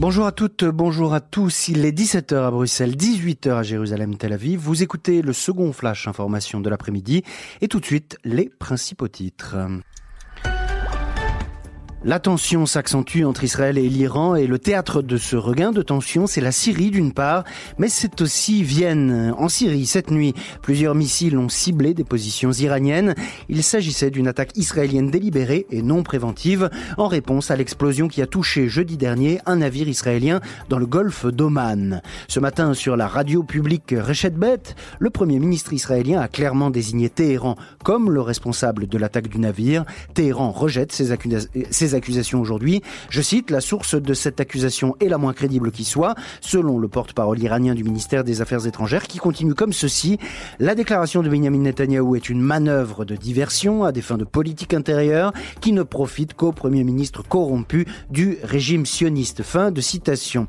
Bonjour à toutes, bonjour à tous. Il est 17h à Bruxelles, 18h à Jérusalem, Tel Aviv. Vous écoutez le second flash information de l'après-midi et tout de suite les principaux titres. La tension s'accentue entre Israël et l'Iran et le théâtre de ce regain de tension, c'est la Syrie d'une part, mais c'est aussi Vienne. En Syrie, cette nuit, plusieurs missiles ont ciblé des positions iraniennes. Il s'agissait d'une attaque israélienne délibérée et non préventive en réponse à l'explosion qui a touché jeudi dernier un navire israélien dans le golfe d'Oman. Ce matin, sur la radio publique Rechet Bet, le premier ministre israélien a clairement désigné Téhéran comme le responsable de l'attaque du navire. Téhéran rejette ces accusations accusations aujourd'hui. Je cite, la source de cette accusation est la moins crédible qui soit, selon le porte-parole iranien du ministère des Affaires étrangères, qui continue comme ceci. La déclaration de Benjamin Netanyahou est une manœuvre de diversion à des fins de politique intérieure qui ne profite qu'au Premier ministre corrompu du régime sioniste. Fin de citation.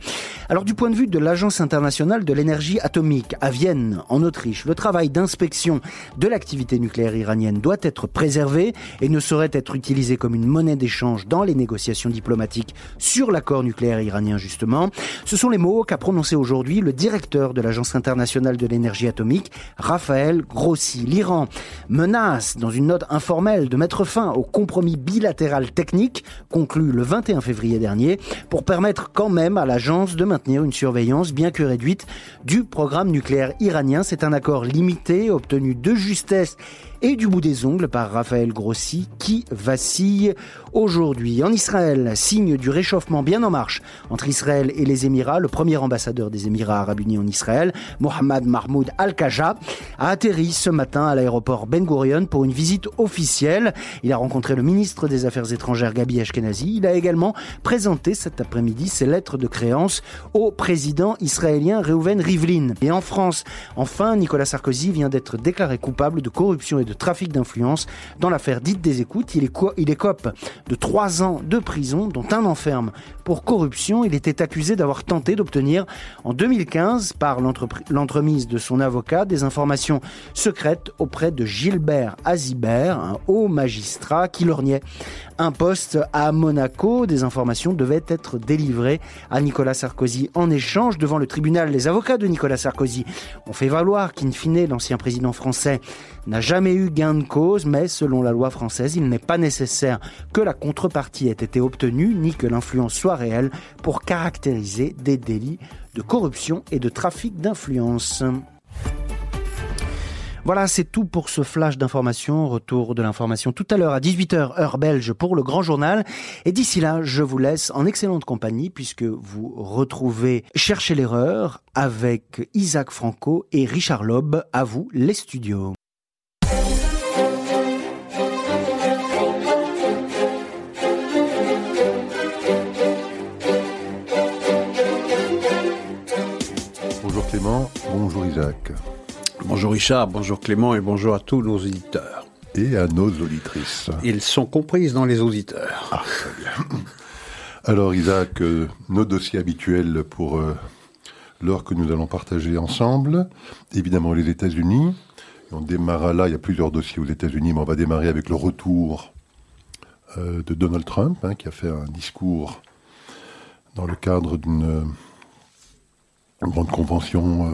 Alors du point de vue de l'Agence internationale de l'énergie atomique à Vienne, en Autriche, le travail d'inspection de l'activité nucléaire iranienne doit être préservé et ne saurait être utilisé comme une monnaie d'échange dans les négociations diplomatiques sur l'accord nucléaire iranien justement. Ce sont les mots qu'a prononcé aujourd'hui le directeur de l'Agence internationale de l'énergie atomique, Raphaël Grossi. L'Iran menace dans une note informelle de mettre fin au compromis bilatéral technique conclu le 21 février dernier pour permettre quand même à l'agence de maintenir une surveillance bien que réduite du programme nucléaire iranien. C'est un accord limité obtenu de justesse et du bout des ongles par Raphaël Grossi qui vacille aujourd'hui. En Israël, signe du réchauffement bien en marche entre Israël et les Émirats, le premier ambassadeur des Émirats arabes unis en Israël, Mohamed Mahmoud Al-Kaja, a atterri ce matin à l'aéroport Ben Gurion pour une visite officielle. Il a rencontré le ministre des Affaires étrangères Gabi Ashkenazi. Il a également présenté cet après-midi ses lettres de créance au président israélien Reuven Rivlin. Et en France, enfin, Nicolas Sarkozy vient d'être déclaré coupable de corruption et de trafic d'influence dans l'affaire dite des écoutes. Il, est il écope de trois ans de prison, dont un enferme pour corruption. Il était accusé d'avoir tenté d'obtenir en 2015, par l'entremise de son avocat, des informations secrètes auprès de Gilbert Azibert, un haut magistrat qui lorgnait un poste à Monaco. Des informations devaient être délivrées à Nicolas Sarkozy en échange devant le tribunal. Les avocats de Nicolas Sarkozy ont fait valoir qu'in fine, l'ancien président français n'a jamais eu gain de cause, mais selon la loi française, il n'est pas nécessaire que la contrepartie ait été obtenue ni que l'influence soit réelle pour caractériser des délits de corruption et de trafic d'influence. Voilà, c'est tout pour ce flash d'information. Retour de l'information tout à l'heure à 18h heure belge pour le grand journal. Et d'ici là, je vous laisse en excellente compagnie puisque vous retrouvez Cherchez l'erreur avec Isaac Franco et Richard Loeb. À vous, les studios. Bonjour Clément, bonjour Isaac. Bonjour Richard, bonjour Clément et bonjour à tous nos auditeurs. Et à nos auditrices. Ils sont comprises dans les auditeurs. Ah, très bien. Alors Isaac, euh, nos dossiers habituels pour euh, l'heure que nous allons partager ensemble. Évidemment les États-Unis. On démarra là, il y a plusieurs dossiers aux États-Unis, mais on va démarrer avec le retour euh, de Donald Trump, hein, qui a fait un discours dans le cadre d'une grande convention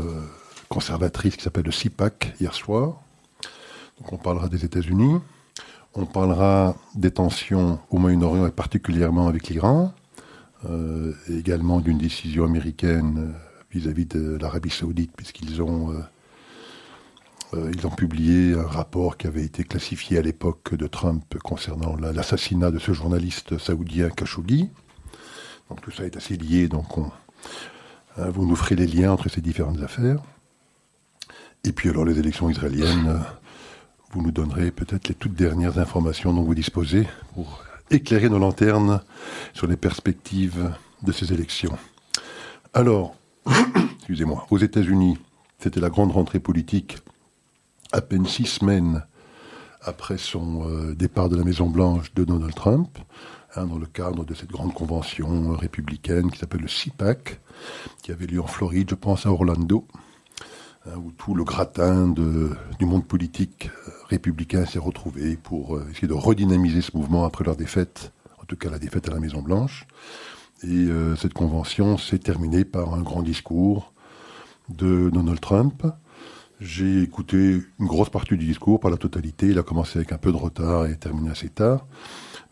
conservatrice qui s'appelle le CIPAC hier soir. Donc on parlera des États-Unis. On parlera des tensions au Moyen-Orient et particulièrement avec l'Iran. Euh, également d'une décision américaine euh, vis-à-vis de l'Arabie saoudite, puisqu'ils ont, euh, ont publié un rapport qui avait été classifié à l'époque de Trump concernant l'assassinat de ce journaliste saoudien Khashoggi. Donc tout ça est assez lié, donc on, vous nous ferez les liens entre ces différentes affaires. Et puis alors les élections israéliennes, euh, vous nous donnerez peut-être les toutes dernières informations dont vous disposez pour éclairer nos lanternes sur les perspectives de ces élections. Alors, excusez-moi, aux États-Unis, c'était la grande rentrée politique à peine six semaines après son euh, départ de la Maison-Blanche de Donald Trump, hein, dans le cadre de cette grande convention républicaine qui s'appelle le CIPAC, qui avait lieu en Floride, je pense à Orlando, Hein, où tout le gratin du monde politique euh, républicain s'est retrouvé pour euh, essayer de redynamiser ce mouvement après leur défaite, en tout cas la défaite à la Maison Blanche. Et cette convention s'est terminée par un grand discours de Donald Trump. J'ai écouté une grosse partie du discours, pas la totalité. Il a commencé avec un peu de retard et terminé assez tard.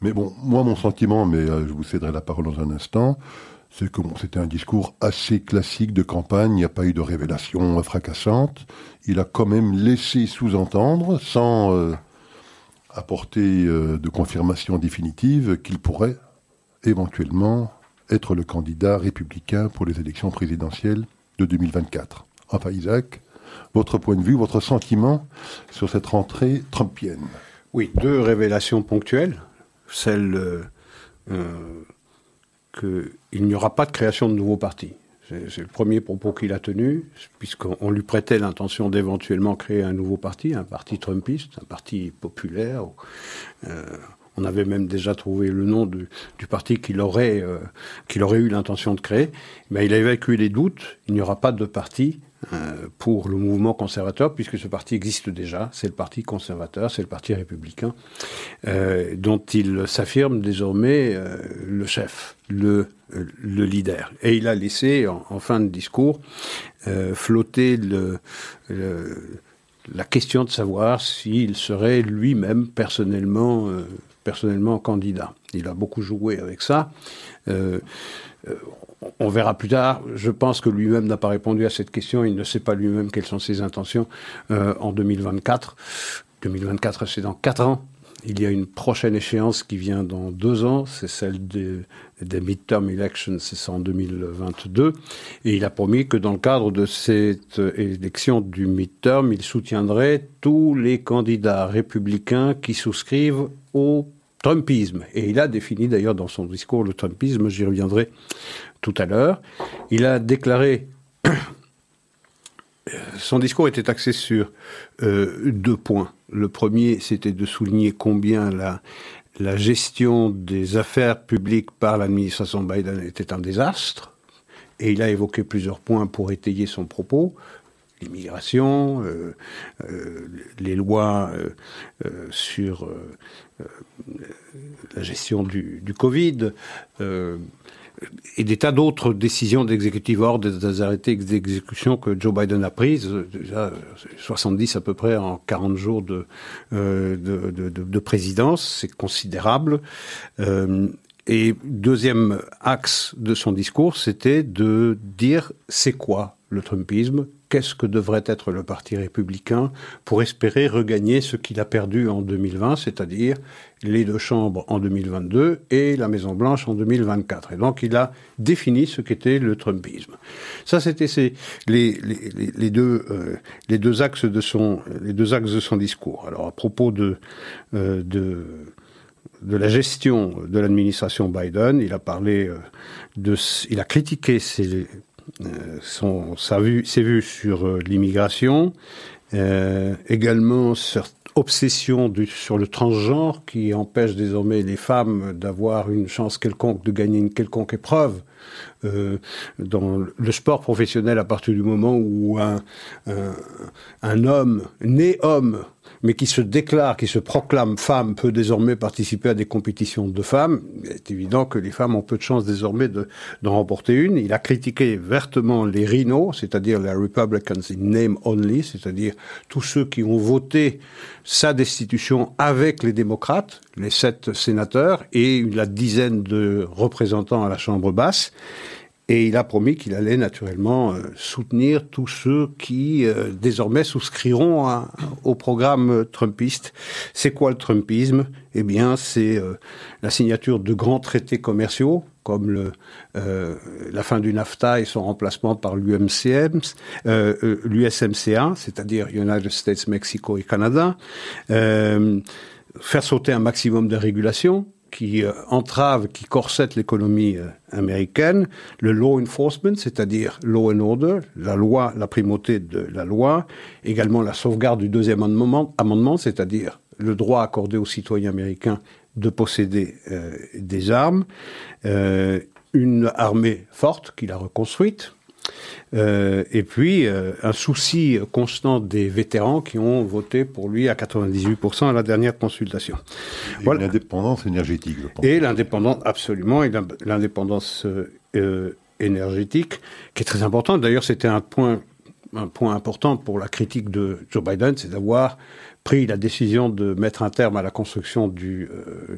Mais bon, moi, mon sentiment, mais je vous céderai la parole dans un instant, c'est que c'était un discours assez classique de campagne, il n'y a pas eu de révélation fracassante. Il a quand même laissé sous-entendre, sans euh, apporter euh, de confirmation définitive, qu'il pourrait éventuellement être le candidat républicain pour les élections présidentielles de 2024. Enfin, Isaac, votre point de vue, votre sentiment sur cette rentrée trumpienne? Oui, deux révélations ponctuelles. Celle euh, qu'il n'y aura pas de création de nouveaux partis. C'est le premier propos qu'il a tenu, puisqu'on lui prêtait l'intention d'éventuellement créer un nouveau parti, un parti trumpiste, un parti populaire. Euh, on avait même déjà trouvé le nom du, parti qu'il aurait, euh, qu'il aurait eu l'intention de créer. Mais il a évacué les doutes. Il n'y aura pas de parti pour le mouvement conservateur, puisque ce parti existe déjà. C'est le parti conservateur, c'est le parti républicain, euh, dont il s'affirme désormais euh, le chef, le, le leader. Et il a laissé, en, fin de discours, flotter la question de savoir s'il serait lui-même personnellement, personnellement candidat. Il a beaucoup joué avec ça on verra plus tard. Je pense que lui-même n'a pas répondu à cette question. Il ne sait pas lui-même quelles sont ses intentions euh, en 2024. 2024, c'est dans quatre ans. Il y a une prochaine échéance qui vient dans deux ans, c'est celle des, midterm elections, c'est en 2022. Et il a promis que dans le cadre de cette élection du midterm, il soutiendrait tous les candidats républicains qui souscrivent au Trumpisme. Et il a défini d'ailleurs dans son discours le Trumpisme, j'y reviendrai tout à l'heure. Il a déclaré son discours était axé sur euh, deux points. Le premier, c'était de souligner combien la, gestion des affaires publiques par l'administration Biden était un désastre. Et il a évoqué plusieurs points pour étayer son propos. L'immigration, euh, euh, les lois sur la gestion du Covid, et des tas d'autres décisions d'exécutif ordre, des arrêtés d'exécution que Joe Biden a prises, déjà 70 à peu près en 40 jours de, euh, de, de, de, présidence, c'est considérable. Euh, et deuxième axe de son discours, c'était de dire c'est quoi le Trumpisme, qu'est-ce que devrait être le Parti républicain pour espérer regagner ce qu'il a perdu en 2020, c'est-à-dire les deux chambres en 2022 et la Maison-Blanche en 2024. Et donc il a défini ce qu'était le Trumpisme. Ça, c'était les, deux, axes de son, discours. Alors à propos de, euh, de la gestion de l'administration Biden. Il a parlé euh, de, il a critiqué ses, son, sa vue, ses vues sur l'immigration, également sur obsession sur le transgenre qui empêche désormais les femmes d'avoir une chance quelconque de gagner une quelconque épreuve euh, dans le sport professionnel à partir du moment où un, un homme né homme mais qui se déclare, qui se proclame femme, peut désormais participer à des compétitions de femmes. Il est évident que les femmes ont peu de chances désormais d'en remporter une. Il a critiqué vertement les rhinos, c'est-à-dire les Republicans in name only, c'est-à-dire tous ceux qui ont voté sa destitution avec les démocrates, les sept sénateurs et la dizaine de représentants à la Chambre basse. Et il a promis qu'il allait naturellement euh, soutenir tous ceux qui euh, désormais souscriront au programme trumpiste. C'est quoi le trumpisme? Eh bien, c'est euh, la signature de grands traités commerciaux comme la fin du NAFTA et son remplacement par l'USMCA, c'est-à-dire United States, Mexico et Canada, faire sauter un maximum de régulations, qui euh, entrave, qui corsette l'économie euh, américaine, le law enforcement, c'est-à-dire law and order, la loi, la primauté de la loi, également la sauvegarde du deuxième amendement, amendement c'est-à-dire le droit accordé aux citoyens américains de posséder euh, des armes, une armée forte qu'il a reconstruite, Euh, et puis, euh, un souci constant des vétérans qui ont voté pour lui à 98% à la dernière consultation. Et voilà. l'indépendance énergétique, je pense. Et l'indépendance, absolument, et l'indépendance euh, énergétique, qui est très importante. D'ailleurs, c'était un point, un point important pour la critique de Joe Biden, c'est d'avoir pris la décision de mettre un terme à la construction du, euh,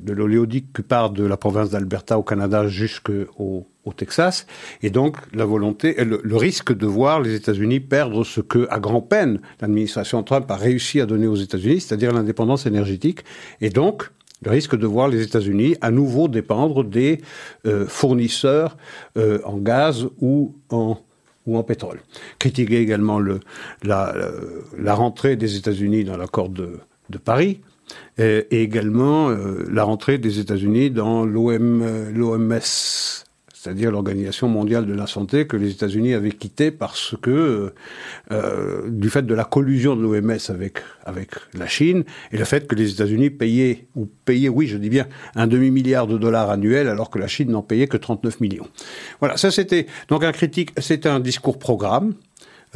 de l'oléoduc qui part de la province d'Alberta au Canada jusqu'au au Texas, et donc la volonté, le, le, risque de voir les États-Unis perdre ce que, à grand peine, l'administration Trump a réussi à donner aux États-Unis, c'est-à-dire l'indépendance énergétique, et donc le risque de voir les États-Unis à nouveau dépendre des euh, fournisseurs euh, en gaz ou en ou en pétrole. Critiquer également le, la, rentrée des États-Unis dans l'accord de, Paris et, également euh, la rentrée des États-Unis dans l'OMS, c'est-à-dire l'Organisation mondiale de la santé que les États-Unis avaient quitté parce que euh, du fait de la collusion de l'OMS avec avec la Chine et le fait que les États-Unis payaient ou payaient, oui, je dis bien, un demi milliard de dollars annuels alors que la Chine n'en payait que 39 millions. Voilà, ça c'était donc un critique, c'était un discours programme.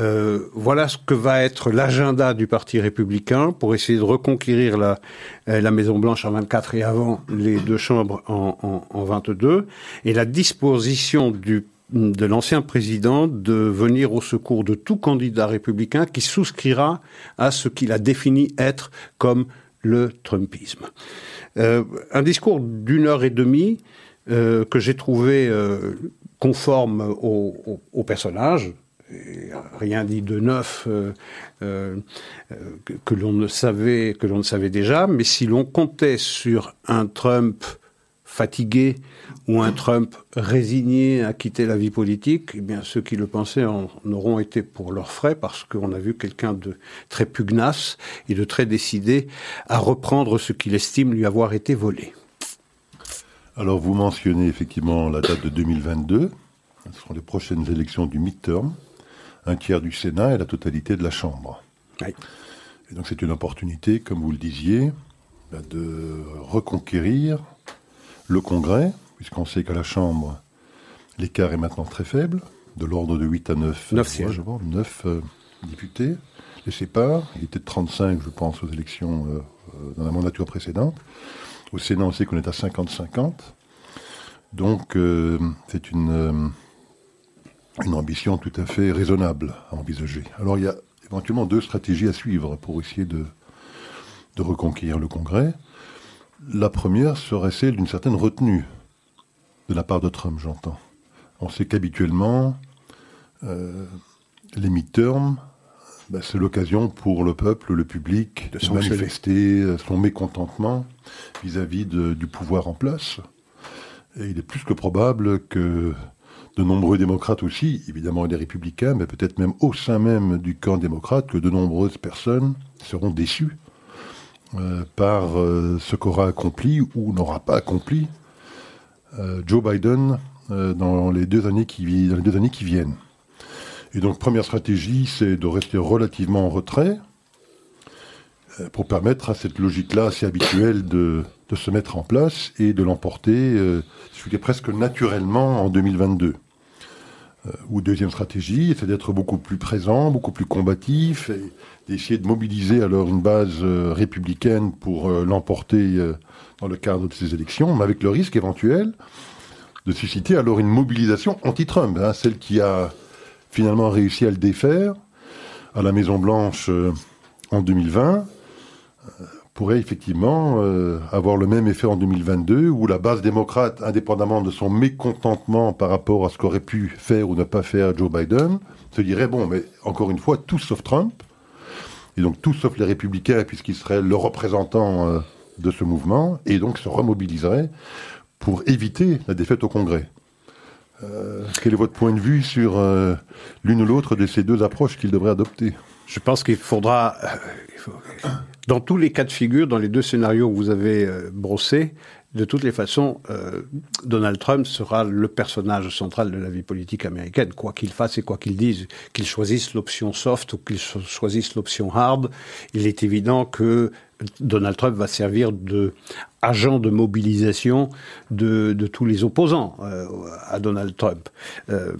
Euh, voilà ce que va être l'agenda du Parti républicain pour essayer de reconquérir la, euh, la Maison Blanche en 24 et avant les deux chambres en, en, en 22, et la disposition de l'ancien président de venir au secours de tout candidat républicain qui souscrira à ce qu'il a défini être comme le Trumpisme. Euh, un discours d'une heure et demie que j'ai trouvé conforme au, au, au personnage, rien dit de neuf euh, euh, que, l'on ne savait que l'on ne savait déjà, mais si l'on comptait sur un Trump fatigué ou un Trump résigné à quitter la vie politique, eh bien ceux qui le pensaient en, auront été pour leurs frais parce qu'on a vu quelqu'un de très pugnace et de très décidé à reprendre ce qu'il estime lui avoir été volé. Alors vous mentionnez effectivement la date de 2022, ce sont les prochaines élections du midterm un tiers du Sénat et la totalité de la Chambre. Oui. Et donc c'est une opportunité, comme vous le disiez, de reconquérir le Congrès, puisqu'on sait qu'à la Chambre, l'écart est maintenant très faible, de l'ordre de 8 à 9, 9 sièges. Je vois, 9 euh, députés. Les séparent, il était de 35, je pense, aux élections euh, dans la mandature précédente. Au Sénat, on sait qu'on est à 50-50. Donc, euh, c'est une une ambition tout à fait raisonnable à envisager. Alors il y a éventuellement deux stratégies à suivre pour essayer de, de reconquérir le Congrès. La première serait celle d'une certaine retenue de la part de Trump, j'entends. On sait qu'habituellement, euh, les midterms, ben, c'est l'occasion pour le peuple, le public, de, de manifester euh, son mécontentement vis-à-vis -vis du pouvoir en place. Et il est plus que probable que de nombreux démocrates aussi, évidemment des républicains, mais peut-être même au sein même du camp démocrate, que de nombreuses personnes seront déçues euh, par euh, ce qu'aura accompli ou n'aura pas accompli euh, Joe Biden dans, les deux années qui, viennent. Et donc, première stratégie, c'est de rester relativement en retrait pour permettre à cette logique-là assez habituelle de, se mettre en place et de l'emporter, je dirais presque naturellement en 2022 euh, ou deuxième stratégie, c'est d'être beaucoup plus présent, beaucoup plus combatif, et d'essayer de mobiliser alors une base euh, républicaine pour euh, l'emporter euh, dans le cadre de ces élections, mais avec le risque éventuel de susciter alors une mobilisation anti-Trump, hein, celle qui a finalement réussi à le défaire à la Maison Blanche euh, en 2020 pourrait effectivement euh, avoir le même effet en 2022, où la base démocrate, indépendamment de son mécontentement par rapport à ce qu'aurait pu faire ou ne pas faire Joe Biden, se dirait, bon, mais encore une fois, tout sauf Trump, et donc tout sauf les républicains, puisqu'il serait le représentant euh, de ce mouvement, et donc se remobiliserait pour éviter la défaite au Congrès. Euh, quel est votre point de vue sur l'une ou l'autre de ces deux approches qu'il devrait adopter? Je pense qu'il faudra... dans tous les cas de figure, dans les deux scénarios que vous avez euh, brossés, de toutes les façons, euh, Donald Trump sera le personnage central de la vie politique américaine, quoi qu'il fasse et quoi qu'il dise, qu'il choisisse l'option soft ou qu'il choisisse l'option hard. Il est évident que Donald Trump va servir de agent de mobilisation de, de tous les opposants euh, à Donald Trump. Euh,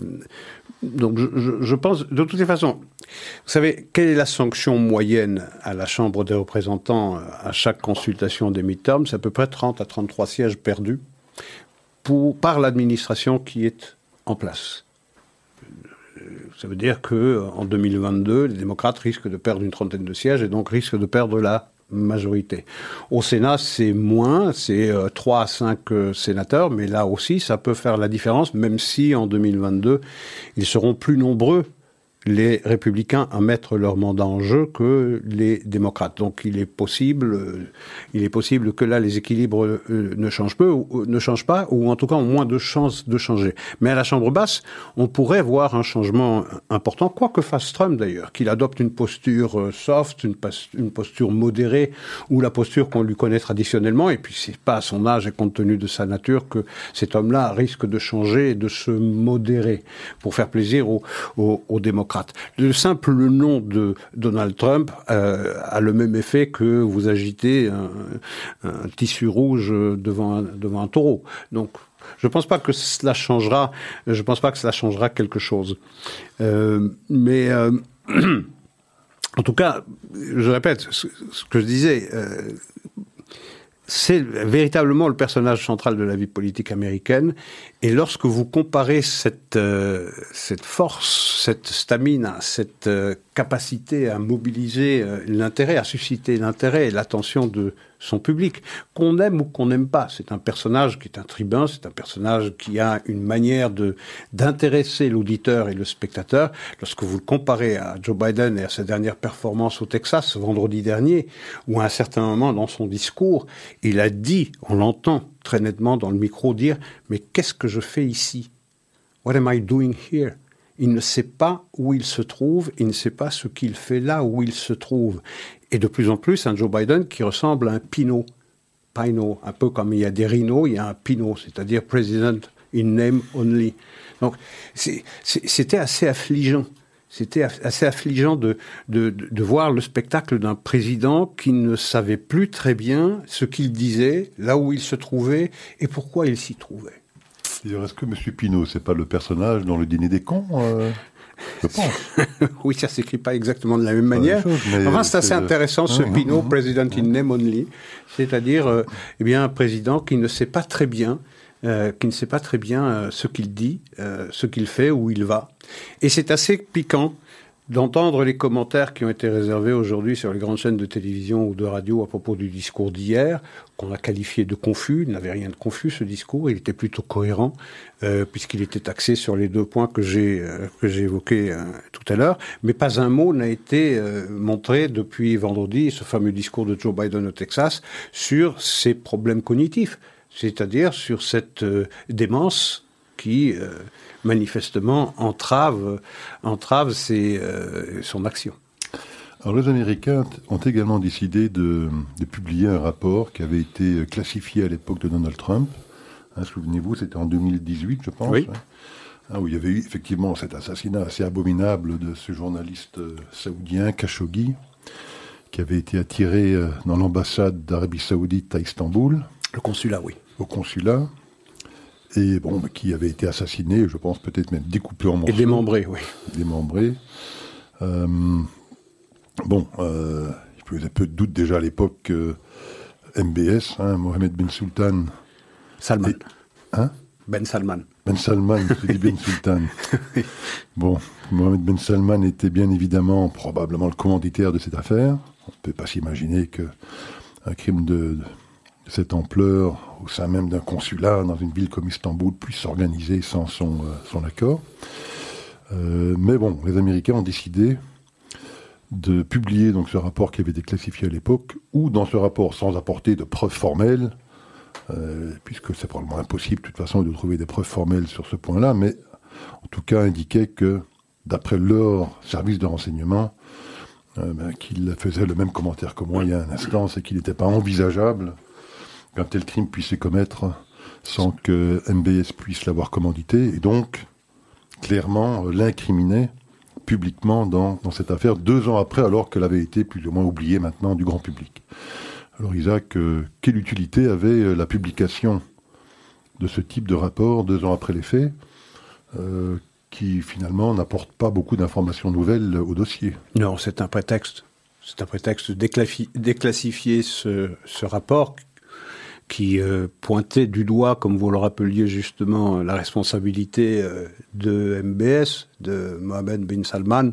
Donc je, pense, de toutes les façons, vous savez, quelle est la sanction moyenne à la Chambre des représentants euh, à chaque consultation des midterms? C'est à peu près 30 à 33 sièges perdus par l'administration qui est en place. Ça veut dire que en 2022, les démocrates risquent de perdre une trentaine de sièges et donc risquent de perdre la majorité. Au Sénat, c'est moins, c'est 3 euh, à 5 euh, sénateurs, mais là aussi, ça peut faire la différence, même si en 2022, ils seront plus nombreux les républicains à mettre leur mandat en jeu que les démocrates. Donc il est possible, euh, il est possible que là les équilibres euh, ne changent peu, ou, euh, ne changent pas, ou en tout cas ont moins de chances de changer. Mais à la Chambre basse, on pourrait voir un changement important, quoi que fasse Trump d'ailleurs, qu'il adopte une posture soft, une, posture modérée, ou la posture qu'on lui connaît traditionnellement. Et puis c'est pas à son âge et compte tenu de sa nature que cet homme-là risque de changer et de se modérer pour faire plaisir aux démocrates. Le simple nom de Donald Trump euh, a le même effet que vous agitez un, tissu rouge devant un, devant un taureau. Donc, je ne pense pas que cela changera. Je pense pas que cela changera quelque chose. Euh, mais euh, en tout cas, je répète ce, que je disais c'est véritablement le personnage central de la vie politique américaine. Et lorsque vous comparez cette, euh, cette force, cette stamina, cette euh, capacité à mobiliser euh, l'intérêt, à susciter l'intérêt et l'attention de son public, qu'on aime ou qu'on n'aime pas. C'est un personnage qui est un tribun, c'est un personnage qui a une manière de d'intéresser l'auditeur et le spectateur. Lorsque vous le comparez à Joe Biden et à sa dernière performance au Texas vendredi dernier, où à un certain moment dans son discours, il a dit, on l'entend très nettement dans le micro dire, mais qu'est-ce que je fais ici? What am I doing here? Il ne sait pas où il se trouve, il ne sait pas ce qu'il fait là où il se trouve. Et de plus en plus, un Joe Biden qui ressemble à un Pinot. Pino, un peu comme il y a des rhinos, il y a un Pinot, c'est-à-dire President in name only. Donc, c'était assez affligeant. C'était assez affligeant de, de, de, voir le spectacle d'un président qui ne savait plus très bien ce qu'il disait, là où il se trouvait et pourquoi il s'y trouvait. Est-ce que M. Pinault, c'est pas le personnage dans le dîner des cons euh, Je pense. oui, ça s'écrit pas exactement de la même manière. enfin, c'est assez intéressant ce Pinault, Pinot, President in name only, c'est-à-dire, euh, eh bien, un président qui ne sait pas très bien. Euh, qui ne sait pas très bien ce qu'il dit, ce qu'il fait, où il va. Et c'est assez piquant d'entendre les commentaires qui ont été réservés aujourd'hui sur les grandes chaînes de télévision ou de radio à propos du discours d'hier, qu'on a qualifié de confus. Il n'avait rien de confus ce discours, il était plutôt cohérent euh, puisqu'il était axé sur les deux points que j'ai euh, évoqués euh, tout à l'heure. Mais pas un mot n'a été montré depuis vendredi, ce fameux discours de Joe Biden au Texas, sur ses problèmes cognitifs, c'est-à-dire sur cette démence qui manifestement entrave, entrave euh, son action. Alors les Américains ont également décidé de, publier un rapport qui avait été classifié à l'époque de Donald Trump. Hein, souvenez-vous, c'était en 2018, je pense. Oui. Hein, où il y avait eu effectivement cet assassinat assez abominable de ce journaliste euh, saoudien, Khashoggi, qui avait été attiré euh, dans l'ambassade d'Arabie saoudite à Istanbul. Le consulat, oui. Au consulat et bon, qui avait été assassiné, je pense peut-être même découpé en morceaux. Et démembré, oui. Démembré. Euh, bon, euh, il faisait peu de doute déjà à l'époque que MBS, hein, Mohamed Ben Sultan. Salman. hein? Ben Salman. Ben Salman, je dis Ben Sultan. Bon, Mohamed Ben Salman était bien évidemment probablement le commanditaire de cette affaire. On ne peut pas s'imaginer qu'un crime de cette ampleur au sein même d'un consulat dans une ville comme Istanbul puisse s'organiser sans son, euh, son accord. Euh, mais bon, les Américains ont décidé de publier donc ce rapport qui avait été classifié à l'époque, ou dans ce rapport sans apporter de preuves formelles, euh, puisque c'est probablement impossible de toute façon de trouver des preuves formelles sur ce point-là, mais en tout cas indiquait que d'après leur service de renseignement, ben, qu'il faisait le même commentaire que moi il y a un instant, c'est qu'il n'était pas envisageable qu'un tel crime puisse se commettre sans que MBS puisse l'avoir commandité, et donc clairement euh, l'incriminer publiquement dans, cette affaire, deux ans après, alors qu'elle avait été plus ou moins oubliée maintenant du grand public. Alors Isaac, euh, quelle utilité avait euh, la publication de ce type de rapport deux ans après les faits qui finalement n'apporte pas beaucoup d'informations nouvelles au dossier? Non, c'est un prétexte. C'est un prétexte déclassifier ce, ce rapport qui euh, pointait du doigt, comme vous le rappeliez justement, la responsabilité euh, de MBS, de Mohamed bin Salman,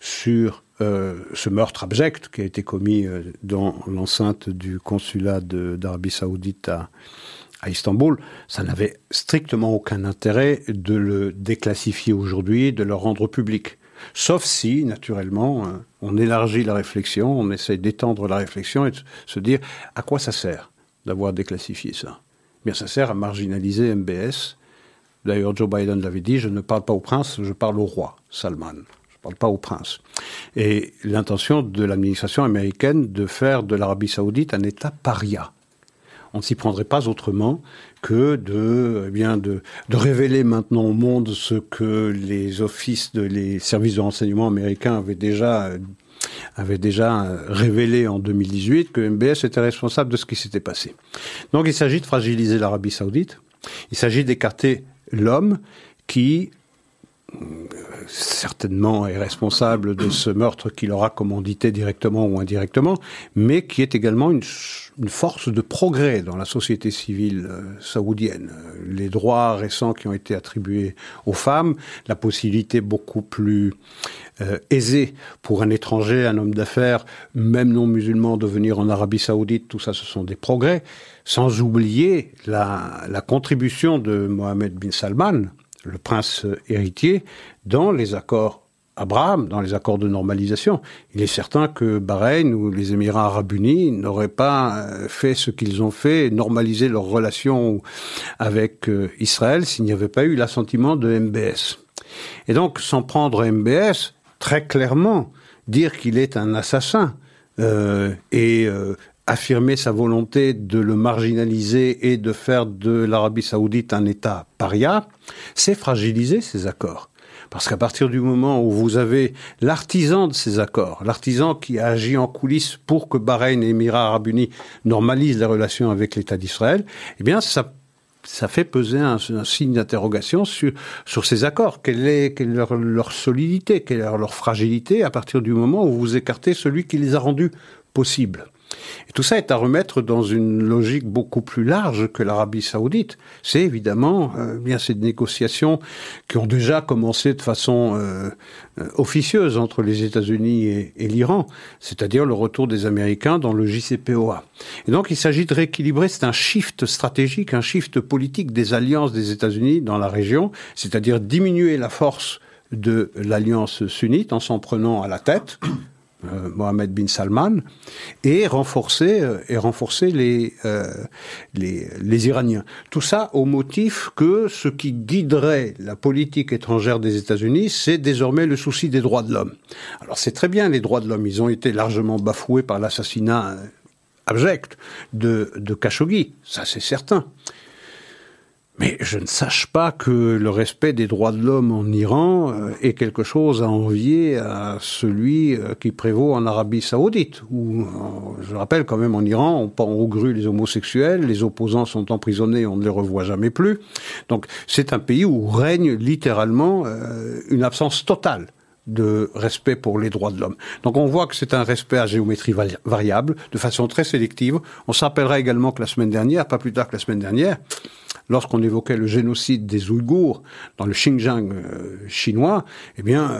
sur euh, ce meurtre abject qui a été commis dans l'enceinte du consulat d'Arabie saoudite à, à Istanbul, ça n'avait strictement aucun intérêt de le déclassifier aujourd'hui, de le rendre public. Sauf si, naturellement, on élargit la réflexion, on essaye d'étendre la réflexion et de se dire à quoi ça sert d'avoir déclassifié ça. Bien, ça sert à marginaliser MBS. D'ailleurs, Joe Biden l'avait dit, je ne parle pas au prince, je parle au roi, Salman. Je ne parle pas au prince. Et l'intention de l'administration américaine de faire de l'Arabie saoudite un État paria. On ne s'y prendrait pas autrement que de, eh bien, de, révéler maintenant au monde ce que les offices de les services de renseignement américains avaient déjà avait déjà euh, révélé en 2018 que MBS était responsable de ce qui s'était passé. Donc il s'agit de fragiliser l'Arabie saoudite, il s'agit d'écarter l'homme qui euh, certainement est responsable de ce meurtre qu'il aura commandité directement ou indirectement, mais qui est également une, force de progrès dans la société civile euh, saoudienne. Les droits récents qui ont été attribués aux femmes, la possibilité beaucoup plus euh, aisée pour un étranger, un homme d'affaires, même non musulman, de venir en Arabie saoudite, tout ça, ce sont des progrès, sans oublier la, la contribution de Mohamed bin Salman, le prince héritier, dans les accords Abraham, dans les accords de normalisation. Il est certain que Bahreïn ou les Émirats arabes unis n'auraient pas euh, fait ce qu'ils ont fait, normaliser leurs relations avec euh, Israël s'il n'y avait pas eu l'assentiment de MBS. Et donc, sans prendre MBS, très clairement, dire qu'il est un assassin euh, et affirmer sa volonté de le marginaliser et de faire de l'Arabie saoudite un État paria, c'est fragiliser ces accords. Parce qu'à partir du moment où vous avez l'artisan de ces accords, l'artisan qui a agi en coulisses pour que Bahreïn et Émirats arabes unis normalisent les relations avec l'État d'Israël, eh bien, ça ça fait peser un, signe d'interrogation sur, ces accords. Quelle est, leur, solidité, quelle est leur fragilité à partir du moment où vous écartez celui qui les a rendus possibles? Et tout ça est à remettre dans une logique beaucoup plus large que l'Arabie saoudite. C'est évidemment euh, bien ces négociations qui ont déjà commencé de façon euh, euh, officieuse entre les États-Unis et, et l'Iran, c'est-à-dire le retour des Américains dans le JCPOA. Et donc il s'agit de rééquilibrer, c'est un shift stratégique, un shift politique des alliances des États-Unis dans la région, c'est-à-dire diminuer la force de l'alliance sunnite en s'en prenant à la tête, euh, Mohamed bin Salman et renforcer euh, et renforcer les, euh, les, les Iraniens. Tout ça au motif que ce qui guiderait la politique étrangère des États-Unis, c'est désormais le souci des droits de l'homme. Alors c'est très bien les droits de l'homme, ils ont été largement bafoués par l'assassinat abject de, de Khashoggi, ça c'est certain. Mais je ne sache pas que le respect des droits de l'homme en Iran euh, est quelque chose à envier à celui euh, qui prévaut en Arabie saoudite, où, euh, je rappelle quand même, en Iran, on pend au grue les homosexuels, les opposants sont emprisonnés, on ne les revoit jamais plus. Donc c'est un pays où règne littéralement une absence totale de respect pour les droits de l'homme. Donc on voit que c'est un respect à géométrie variable, de façon très sélective. On s'appellera également que la semaine dernière, pas plus tard que la semaine dernière, lorsqu'on évoquait le génocide des Ouïghours dans le Xinjiang euh, chinois, eh bien,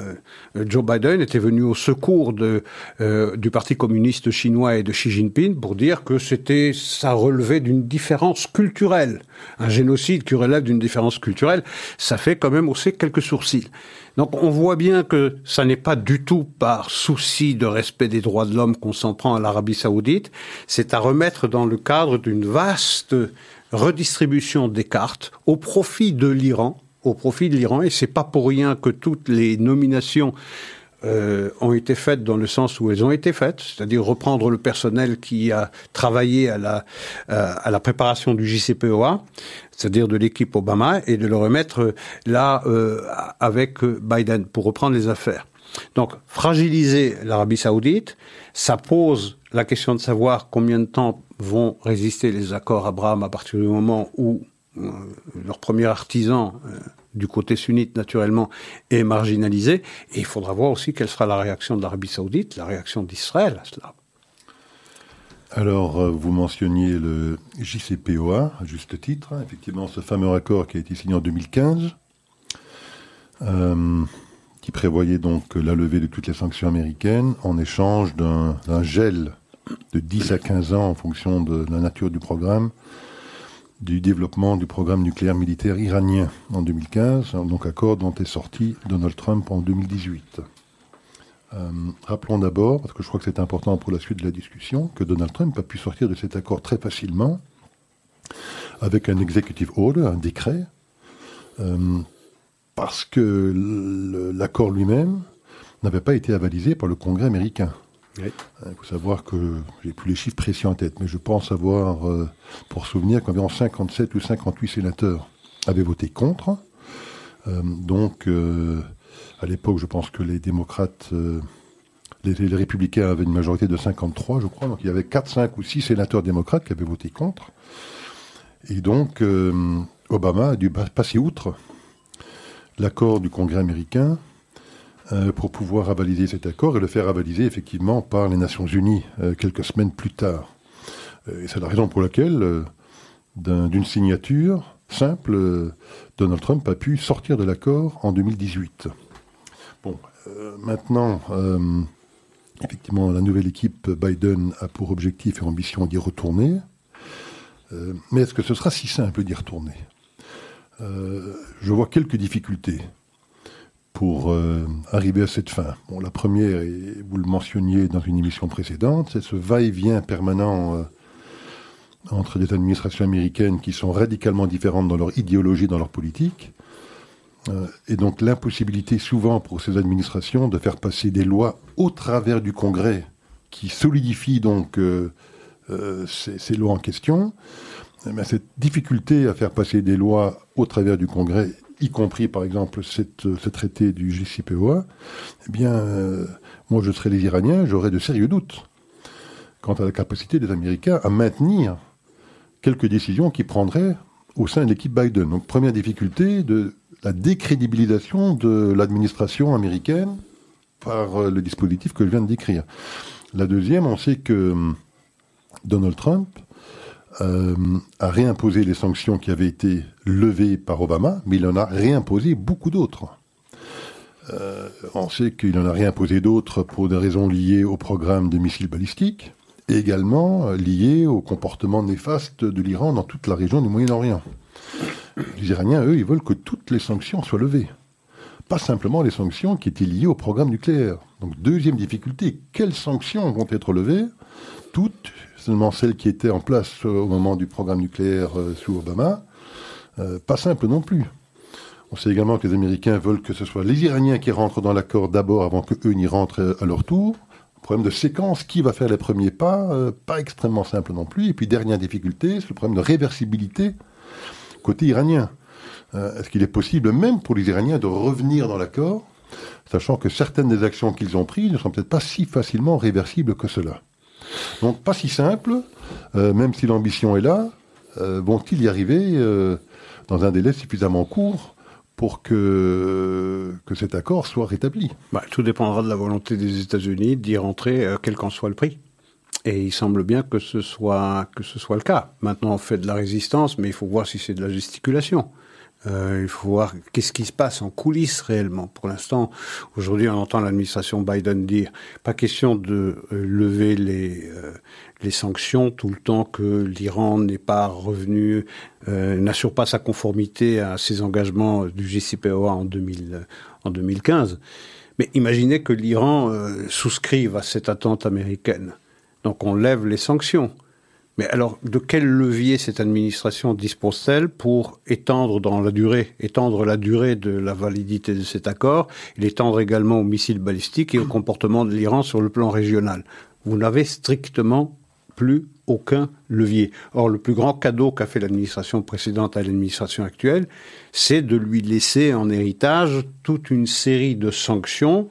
euh, Joe Biden était venu au secours de, euh, du Parti communiste chinois et de Xi Jinping pour dire que c'était, ça relevait d'une différence culturelle. Un génocide qui relève d'une différence culturelle, ça fait quand même aussi quelques sourcils. Donc on voit bien que ça n'est pas du tout par souci de respect des droits de l'homme qu'on s'en prend à l'Arabie saoudite, c'est à remettre dans le cadre d'une vaste redistribution des cartes au profit de l'Iran, au profit de l'Iran, et c'est pas pour rien que toutes les nominations euh, ont été faites dans le sens où elles ont été faites, c'est-à-dire reprendre le personnel qui a travaillé à la, euh, à la préparation du JCPOA, c'est-à-dire de l'équipe Obama, et de le remettre là euh, avec Biden pour reprendre les affaires. Donc, fragiliser l'Arabie saoudite, ça pose la question de savoir combien de temps vont résister les accords Abraham à partir du moment où euh, leur premier artisan, euh, du côté sunnite naturellement, est marginalisé. Et il faudra voir aussi quelle sera la réaction de l'Arabie saoudite, la réaction d'Israël à cela. Alors, euh, vous mentionniez le JCPOA, à juste titre, effectivement, ce fameux accord qui a été signé en 2015, euh, qui prévoyait donc la levée de toutes les sanctions américaines en échange d'un gel de 10 à 15 ans en fonction de la nature du programme, du développement du programme nucléaire militaire iranien en 2015, donc accord dont est sorti Donald Trump en 2018. Euh, rappelons d'abord, parce que je crois que c'est important pour la suite de la discussion, que Donald Trump a pu sortir de cet accord très facilement avec un executive order, un décret, euh, parce que l'accord lui-même n'avait pas été avalisé par le Congrès américain. Il faut savoir que j'ai plus les chiffres précis en tête, mais je pense avoir, euh, pour souvenir, qu'environ 57 ou 58 sénateurs avaient voté contre. donc, à l'époque, je pense que les démocrates, euh, les, républicains avaient une majorité de 53, je crois. Donc il y avait 4, 5 ou 6 sénateurs démocrates qui avaient voté contre. Et donc, euh, Obama a dû passer outre l'accord du Congrès américain euh, pour pouvoir avaliser cet accord et le faire avaliser effectivement par les Nations Unies quelques semaines plus tard. et c'est la raison pour laquelle, d'une signature simple, Donald Trump a pu sortir de l'accord en 2018. Bon, euh, maintenant, euh, effectivement, la nouvelle équipe Biden a pour objectif et ambition d'y retourner. Euh, mais est-ce que ce sera si simple d'y retourner? Je vois quelques difficultés pour arriver à cette fin. La première, et vous le mentionniez dans une émission précédente, c'est ce va-et-vient permanent entre des administrations américaines qui sont radicalement différentes dans leur idéologie, dans leur politique, euh, et donc l'impossibilité souvent pour ces administrations de faire passer des lois au travers du Congrès qui solidifient donc euh, euh, ces, lois en question. Mais cette difficulté à faire passer des lois au travers du Congrès, y compris par exemple cette, ce traité du JCPOA, eh bien, moi je serais les Iraniens, j'aurais de sérieux doutes quant à la capacité des Américains à maintenir quelques décisions qu'ils prendraient au sein de l'équipe Biden. Donc première difficulté de la décrédibilisation de l'administration américaine par euh, le dispositif que je viens de décrire. La deuxième, on sait que hum, Donald Trump euh, a réimposé les sanctions qui avaient été levées par Obama, mais il en a réimposé beaucoup d'autres. Euh, on sait qu'il en a réimposé d'autres pour des raisons liées au programme de missiles balistiques, également liées au comportement néfaste de l'Iran dans toute la région du Moyen-Orient. Les Iraniens, eux, ils veulent que toutes les sanctions soient levées. Pas simplement les sanctions qui étaient liées au programme nucléaire. Donc, deuxième difficulté, quelles sanctions vont être levées? Toutes, seulement celles qui étaient en place au moment du programme nucléaire euh, sous Obama. Euh, pas simple non plus. On sait également que les Américains veulent que ce soit les Iraniens qui rentrent dans l'accord d'abord avant qu'eux n'y rentrent euh, à leur tour. Problème de séquence, qui va faire les premiers pas Pas extrêmement simple non plus. Et puis dernière difficulté, c'est le problème de réversibilité côté iranien. Euh, est-ce qu'il est possible, même pour les Iraniens, de revenir dans l'accord, sachant que certaines des actions qu'ils ont prises ne sont peut-être pas si facilement réversibles que cela? Donc pas si simple, euh, même si l'ambition est là, euh, vont-ils y arriver dans un délai suffisamment court pour que, que cet accord soit rétabli? Bah, Tout dépendra de la volonté des États-Unis d'y rentrer, quel qu'en soit le prix. Et il semble bien que ce soit que ce soit le cas. Maintenant, on fait de la résistance, mais il faut voir si c'est de la gesticulation. Euh, il faut voir qu'est-ce qui se passe en coulisses réellement. Pour l'instant, aujourd'hui, on entend l'administration Biden dire pas question de euh, lever les euh, les sanctions tout le temps que l'Iran n'est pas revenu, n'assure pas sa conformité à ses engagements du JCPOA en 2000 en 2015. Mais imaginez que l'Iran souscrive à cette attente américaine. Donc on lève les sanctions. Mais alors, de quel levier cette administration dispose-t-elle pour étendre dans la durée, étendre la durée de la validité de cet accord, et l'étendre également aux missiles balistiques et au comportement de l'Iran sur le plan régional? Vous n'avez strictement plus aucun levier. Or, le plus grand cadeau qu'a fait l'administration précédente à l'administration actuelle, c'est de lui laisser en héritage toute une série de sanctions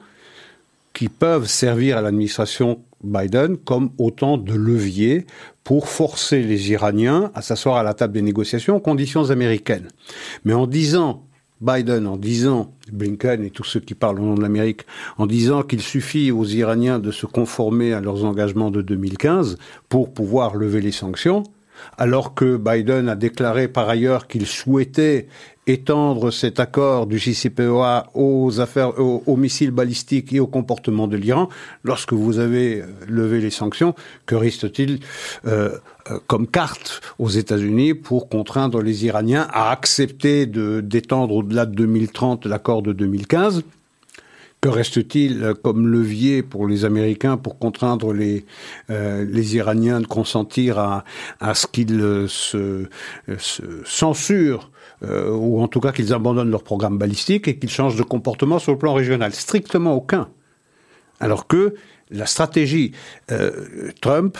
qui peuvent servir à l'administration Biden comme autant de leviers pour forcer les Iraniens à s'asseoir à la table des négociations aux conditions américaines. Mais en disant Biden en disant, Blinken et tous ceux qui parlent au nom de l'Amérique, en disant qu'il suffit aux Iraniens de se conformer à leurs engagements de 2015 pour pouvoir lever les sanctions, alors que Biden a déclaré par ailleurs qu'il souhaitait étendre cet accord du JCPOA aux affaires, aux, missiles balistiques et au comportement de l'Iran, lorsque vous avez euh, levé les sanctions, que reste-t-il euh, euh, comme carte aux États-Unis pour contraindre les Iraniens à accepter d'étendre au-delà de 2030 l'accord de 2015 que reste-t-il comme levier pour les Américains pour contraindre les, euh, les Iraniens de consentir à, à ce qu'ils se, se, censurent euh, ou en tout cas qu'ils abandonnent leur programme balistique et qu'ils changent de comportement sur le plan régional? Strictement aucun. Alors que la stratégie euh, Trump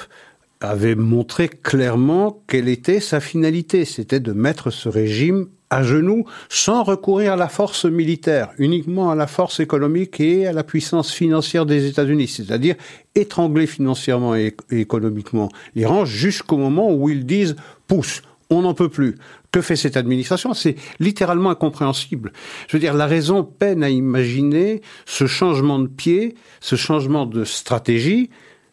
avait montré clairement quelle était sa finalité, c'était de mettre ce régime à genoux sans recourir à la force militaire, uniquement à la force économique et à la puissance financière des États-Unis, c'est-à-dire étrangler financièrement et économiquement l'Iran jusqu'au moment où ils disent pousse, on n'en peut plus. Que fait cette administration? C'est littéralement incompréhensible. Je veux dire, la raison peine à imaginer ce changement de pied, ce changement de stratégie,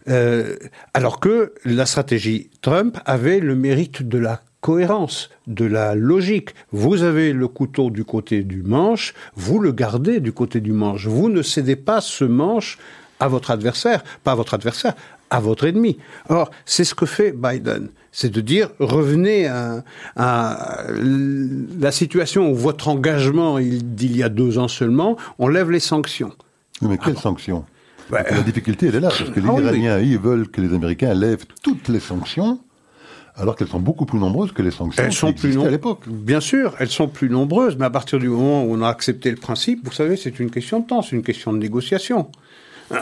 euh, alors que la stratégie Trump avait le mérite de la cohérence, de la logique. Vous avez le couteau du côté du manche, vous le gardez du côté du manche. Vous ne cédez pas ce manche à votre adversaire, pas à votre adversaire, à votre ennemi. Or, c'est ce que fait Biden. C'est de dire, revenez à, la situation où votre engagement d'il y a deux ans seulement, on lève les sanctions. mais quelles sanctions? La difficulté, elle est là, parce que les ah Iraniens, ils veulent que les Américains lèvent toutes les sanctions alors qu'elles sont beaucoup plus nombreuses que les sanctions elles sont plus à l'époque. Bien sûr, elles sont plus nombreuses, mais à partir du moment où on a accepté le principe, vous savez, c'est une question de temps, c'est une question de négociation.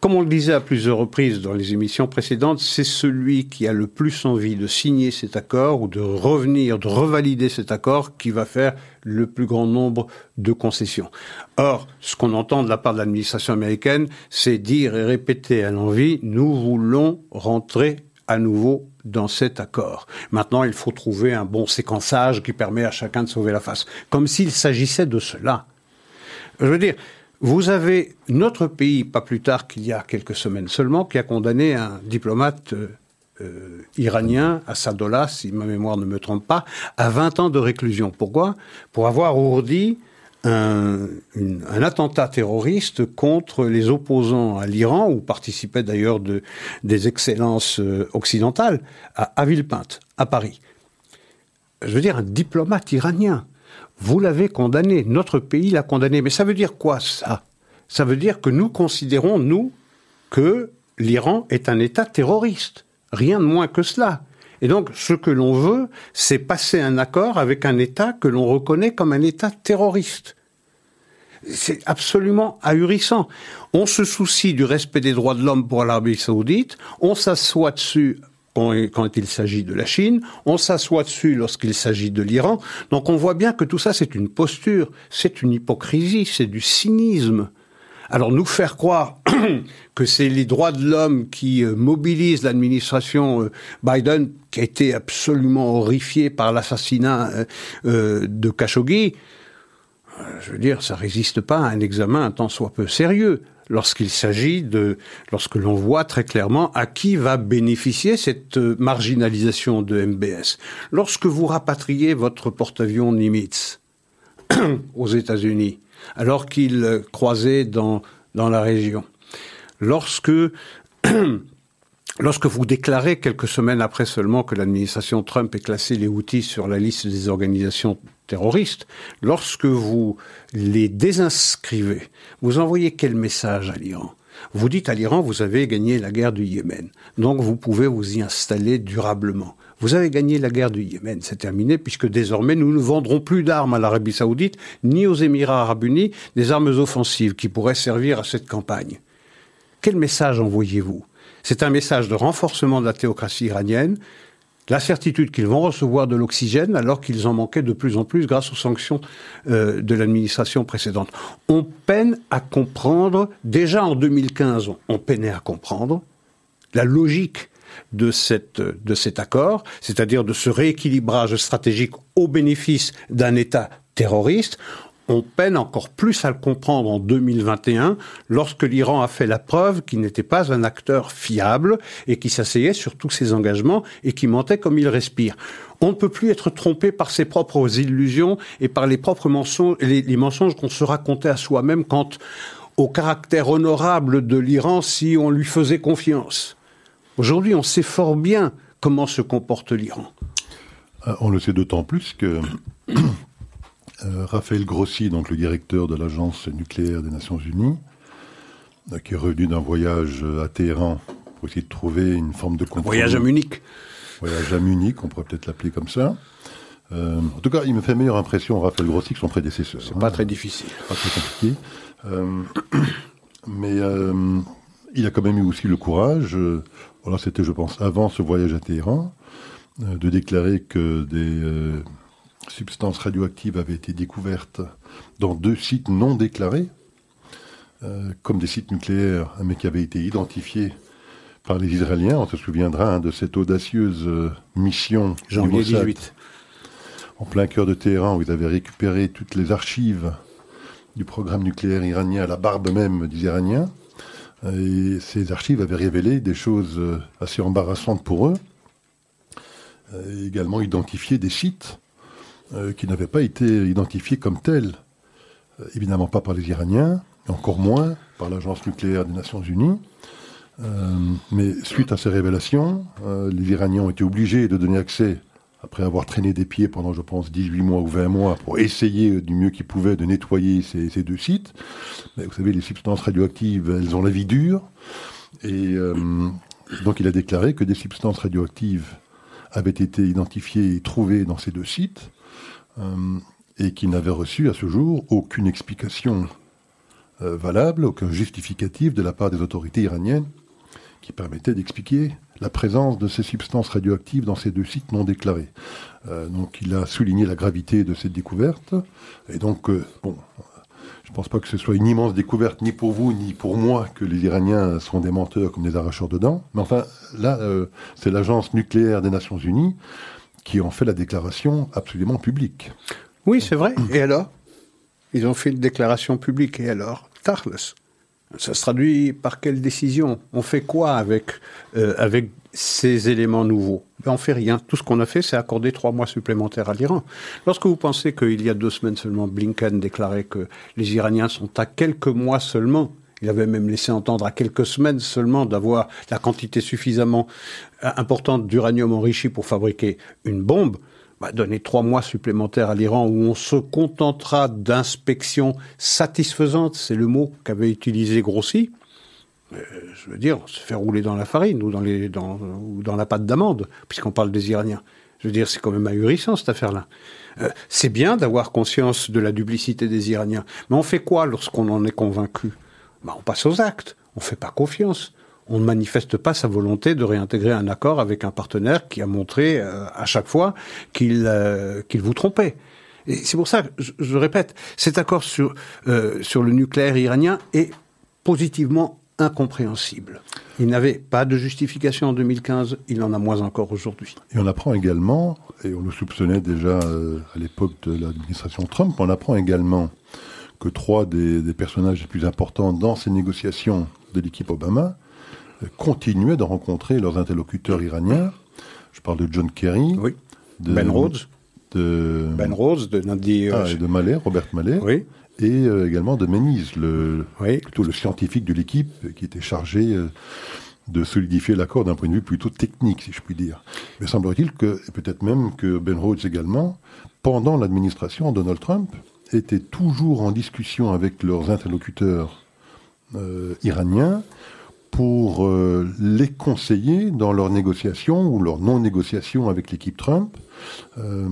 Comme on le disait à plusieurs reprises dans les émissions précédentes, c'est celui qui a le plus envie de signer cet accord ou de revenir, de revalider cet accord qui va faire le plus grand nombre de concessions. Or, ce qu'on entend de la part de l'administration américaine, c'est dire et répéter à l'envie, nous voulons rentrer à nouveau dans cet accord. Maintenant, il faut trouver un bon séquençage qui permet à chacun de sauver la face. Comme s'il s'agissait de cela. Je veux dire, vous avez notre pays, pas plus tard qu'il y a quelques semaines seulement, qui a condamné un diplomate euh, euh, iranien, Assadollah, si ma mémoire ne me trompe pas, à 20 ans de réclusion. Pourquoi? Pour avoir ourdi un, attentat terroriste contre les opposants à l'Iran, où participaient d'ailleurs de, des excellences euh, occidentales, à, à Villepinte, à Paris. Je veux dire, un diplomate iranien. Vous l'avez condamné, notre pays l'a condamné. Mais ça veut dire quoi ça? Ça veut dire que nous considérons, nous, que l'Iran est un État terroriste. Rien de moins que cela. Et donc, ce que l'on veut, c'est passer un accord avec un État que l'on reconnaît comme un État terroriste. C'est absolument ahurissant. On se soucie du respect des droits de l'homme pour l'Arabie saoudite, on s'assoit dessus quand il s'agit de la Chine, on s'assoit dessus lorsqu'il s'agit de l'Iran. Donc on voit bien que tout ça, c'est une posture, c'est une hypocrisie, c'est du cynisme. Alors nous faire croire que c'est les droits de l'homme qui euh, mobilisent l'administration euh, Biden, qui a été absolument horrifiée par l'assassinat euh, de Khashoggi, je veux dire, ça résiste pas à un examen tant soit peu sérieux lorsqu'il s'agit de, lorsque l'on voit très clairement à qui va bénéficier cette marginalisation de MBS. Lorsque vous rapatriez votre porte-avions Nimitz aux États-Unis, alors qu'il croisait dans, dans la région. Lorsque, lorsque vous déclarez quelques semaines après seulement que l'administration Trump ait classé les outils sur la liste des organisations terroristes, lorsque vous les désinscrivez, vous envoyez quel message à l'Iran? Vous dites à l'Iran, vous avez gagné la guerre du Yémen, donc vous pouvez vous y installer durablement. Vous avez gagné la guerre du Yémen, c'est terminé, puisque désormais nous ne vendrons plus d'armes à l'Arabie saoudite, ni aux Émirats arabes unis, des armes offensives qui pourraient servir à cette campagne. Quel message envoyez-vous? C'est un message de renforcement de la théocratie iranienne, la certitude qu'ils vont recevoir de l'oxygène alors qu'ils en manquaient de plus en plus grâce aux sanctions euh, de l'administration précédente. On peine à comprendre, déjà en 2015, on peinait à comprendre la logique de, de cet accord, c'est-à-dire de ce rééquilibrage stratégique au bénéfice d'un État terroriste. On peine encore plus à le comprendre en 2021 lorsque l'Iran a fait la preuve qu'il n'était pas un acteur fiable et qui s'asseyait sur tous ses engagements et qui mentait comme il respire. On ne peut plus être trompé par ses propres illusions et par les propres mensonges, les mensonges qu'on se racontait à soi-même quant au caractère honorable de l'Iran si on lui faisait confiance. Aujourd'hui, on sait fort bien comment se comporte l'Iran. Ah, on le sait d'autant plus que euh, Raphaël Grossi, donc le directeur de l'agence nucléaire des Nations Unies, euh, qui est revenu d'un voyage euh, à Téhéran pour essayer de trouver une forme de compromis. Voyage à Munich. Voyage à Munich, on pourrait peut-être l'appeler comme ça. Euh, en tout cas, il me fait meilleure impression Raphaël Grossi que son prédécesseur. C'est pas très difficile. Pas très compliqué. Euh, mais euh, il a quand même eu aussi le courage, voilà, c'était je pense avant ce voyage à Téhéran, de déclarer que des substances radioactives avaient été découvertes dans deux sites non déclarés, comme des sites nucléaires, mais qui avaient été identifiés par les Israéliens. On se souviendra hein, de cette audacieuse mission janvier 18 en plein cœur de Téhéran, où ils avaient récupéré toutes les archives du programme nucléaire iranien à la barbe même des Iraniens. Et ces archives avaient révélé des choses euh, assez embarrassantes pour eux, et également identifié des sites euh, qui n'avaient pas été identifiés comme tels, euh, évidemment pas par les Iraniens, et encore moins par l'Agence nucléaire des Nations Unies. mais suite à ces révélations, les Iraniens ont été obligés de donner accès après avoir traîné des pieds pendant, je pense, 18 mois ou 20 mois pour essayer du mieux qu'ils pouvaient de nettoyer ces, deux sites. Mais vous savez, les substances radioactives, elles ont la vie dure. Et euh, donc il a déclaré que des substances radioactives avaient été identifiées et trouvées dans ces deux sites euh, et qu'il n'avait reçu à ce jour aucune explication euh, valable, aucun justificatif de la part des autorités iraniennes qui permettait d'expliquer la présence de ces substances radioactives dans ces deux sites non déclarés. Euh, donc il a souligné la gravité de cette découverte. Et donc, euh, bon, je ne pense pas que ce soit une immense découverte ni pour vous ni pour moi que les Iraniens sont des menteurs comme des arracheurs de dents. Mais enfin, là, euh, c'est l'agence nucléaire des Nations Unies qui en fait la déclaration absolument publique. Oui, c'est vrai. Et alors? Ils ont fait une déclaration publique. Et alors? Tarles? Ça se traduit par quelle décision On fait quoi avec, euh, ces éléments nouveaux ben On fait rien. Tout ce qu'on a fait, c'est accorder trois mois supplémentaires à l'Iran. Lorsque vous pensez qu'il y a deux semaines seulement, Blinken déclarait que les Iraniens sont à quelques mois seulement il avait même laissé entendre à quelques semaines seulement d'avoir la quantité suffisamment euh, importante d'uranium enrichi pour fabriquer une bombe bah, donner trois mois supplémentaires à l'Iran où on se contentera d'inspections satisfaisantes, c'est le mot qu'avait utilisé Grossi. Euh, je veux dire, on se fait rouler dans la farine ou dans, la pâte d'amande, puisqu'on parle des Iraniens. Je veux dire, c'est quand même ahurissant cette affaire-là. Euh, c'est bien d'avoir conscience de la duplicité des Iraniens, mais on fait quoi lorsqu'on en est convaincu? Bah, On passe aux actes, on ne fait pas confiance on ne manifeste pas sa volonté de réintégrer un accord avec un partenaire qui a montré euh, à chaque fois qu'il euh, qu'il vous trompait. Et c'est pour ça que je, répète, cet accord sur euh, sur le nucléaire iranien est positivement incompréhensible. Il n'avait pas de justification en 2015, il en a moins encore aujourd'hui. Et on apprend également, et on le soupçonnait déjà à l'époque de l'administration Trump, on apprend également que trois des personnages les plus importants dans ces négociations de l'équipe Obama continuaient de rencontrer leurs interlocuteurs iraniens. Je parle de John Kerry, de Ben Rhodes, de Ben Rhodes, de Nadi, ah, de Mallet, Robert Mallet, oui. et euh, également de Meniz, le, plutôt le scientifique de l'équipe qui était chargé euh, de solidifier l'accord d'un point de vue plutôt technique, si je puis dire. Mais semblerait-il que, et peut-être même que Ben Rhodes également, pendant l'administration Donald Trump, était toujours en discussion avec leurs interlocuteurs euh, iraniens pour euh, les conseiller dans leurs négociations ou leurs non-négociations avec l'équipe Trump, euh,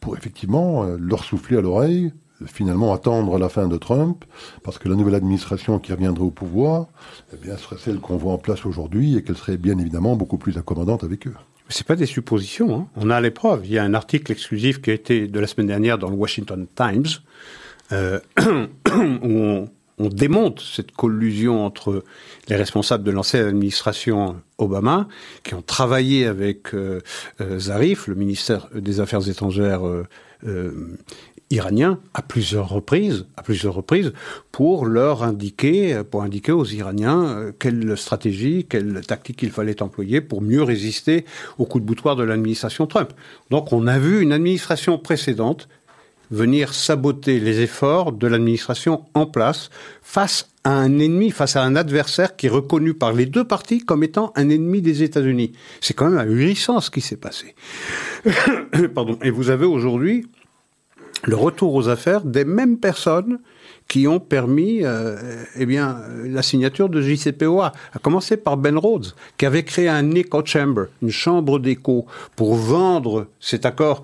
pour effectivement euh, leur souffler à l'oreille, finalement attendre la fin de Trump, parce que la nouvelle administration qui reviendrait au pouvoir, eh bien, serait celle qu'on voit en place aujourd'hui et qu'elle serait bien évidemment beaucoup plus accommodante avec eux. C'est pas des suppositions, hein. on a les preuves. Il y a un article exclusif qui a été de la semaine dernière dans le Washington Times, où on, on démonte cette collusion entre les responsables de l'ancienne administration Obama, qui ont travaillé avec euh, euh, Zarif, le ministère des Affaires étrangères euh, iraniens à plusieurs reprises, à pour leur indiquer, pour indiquer aux Iraniens quelle stratégie, quelle tactique il fallait employer pour mieux résister au coup de boutoir de l'administration Trump. Donc, on a vu une administration précédente venir saboter les efforts de l'administration en place face à un ennemi, face à un adversaire qui est reconnu par les deux parties comme étant un ennemi des États-Unis. C'est quand même ahurissant ce qui s'est passé. Pardon. Et vous avez aujourd'hui le retour aux affaires des mêmes personnes qui ont permis euh, eh bien, la signature de JCPOA, à commencer par Ben Rhodes, qui avait créé un echo chamber, une chambre d'écho, pour vendre cet accord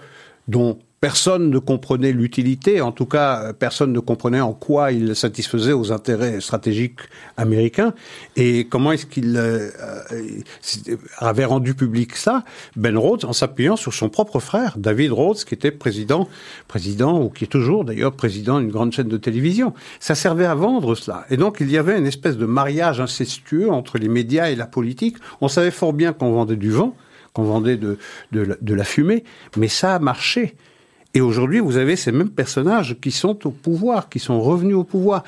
dont Personne ne comprenait l'utilité, en tout cas, personne ne comprenait en quoi il satisfaisait aux intérêts stratégiques américains et comment est-ce qu'il euh, euh, avait rendu public ça, Ben Rhodes, en s'appuyant sur son propre frère, David Rhodes, qui était président, président ou qui est toujours d'ailleurs président d'une grande chaîne de télévision. Ça servait à vendre cela. Et donc il y avait une espèce de mariage incestueux entre les médias et la politique. On savait fort bien qu'on vendait du vent, qu'on vendait de, de la fumée, mais ça a marché. Et aujourd'hui, vous avez ces mêmes personnages qui sont au pouvoir, qui sont revenus au pouvoir.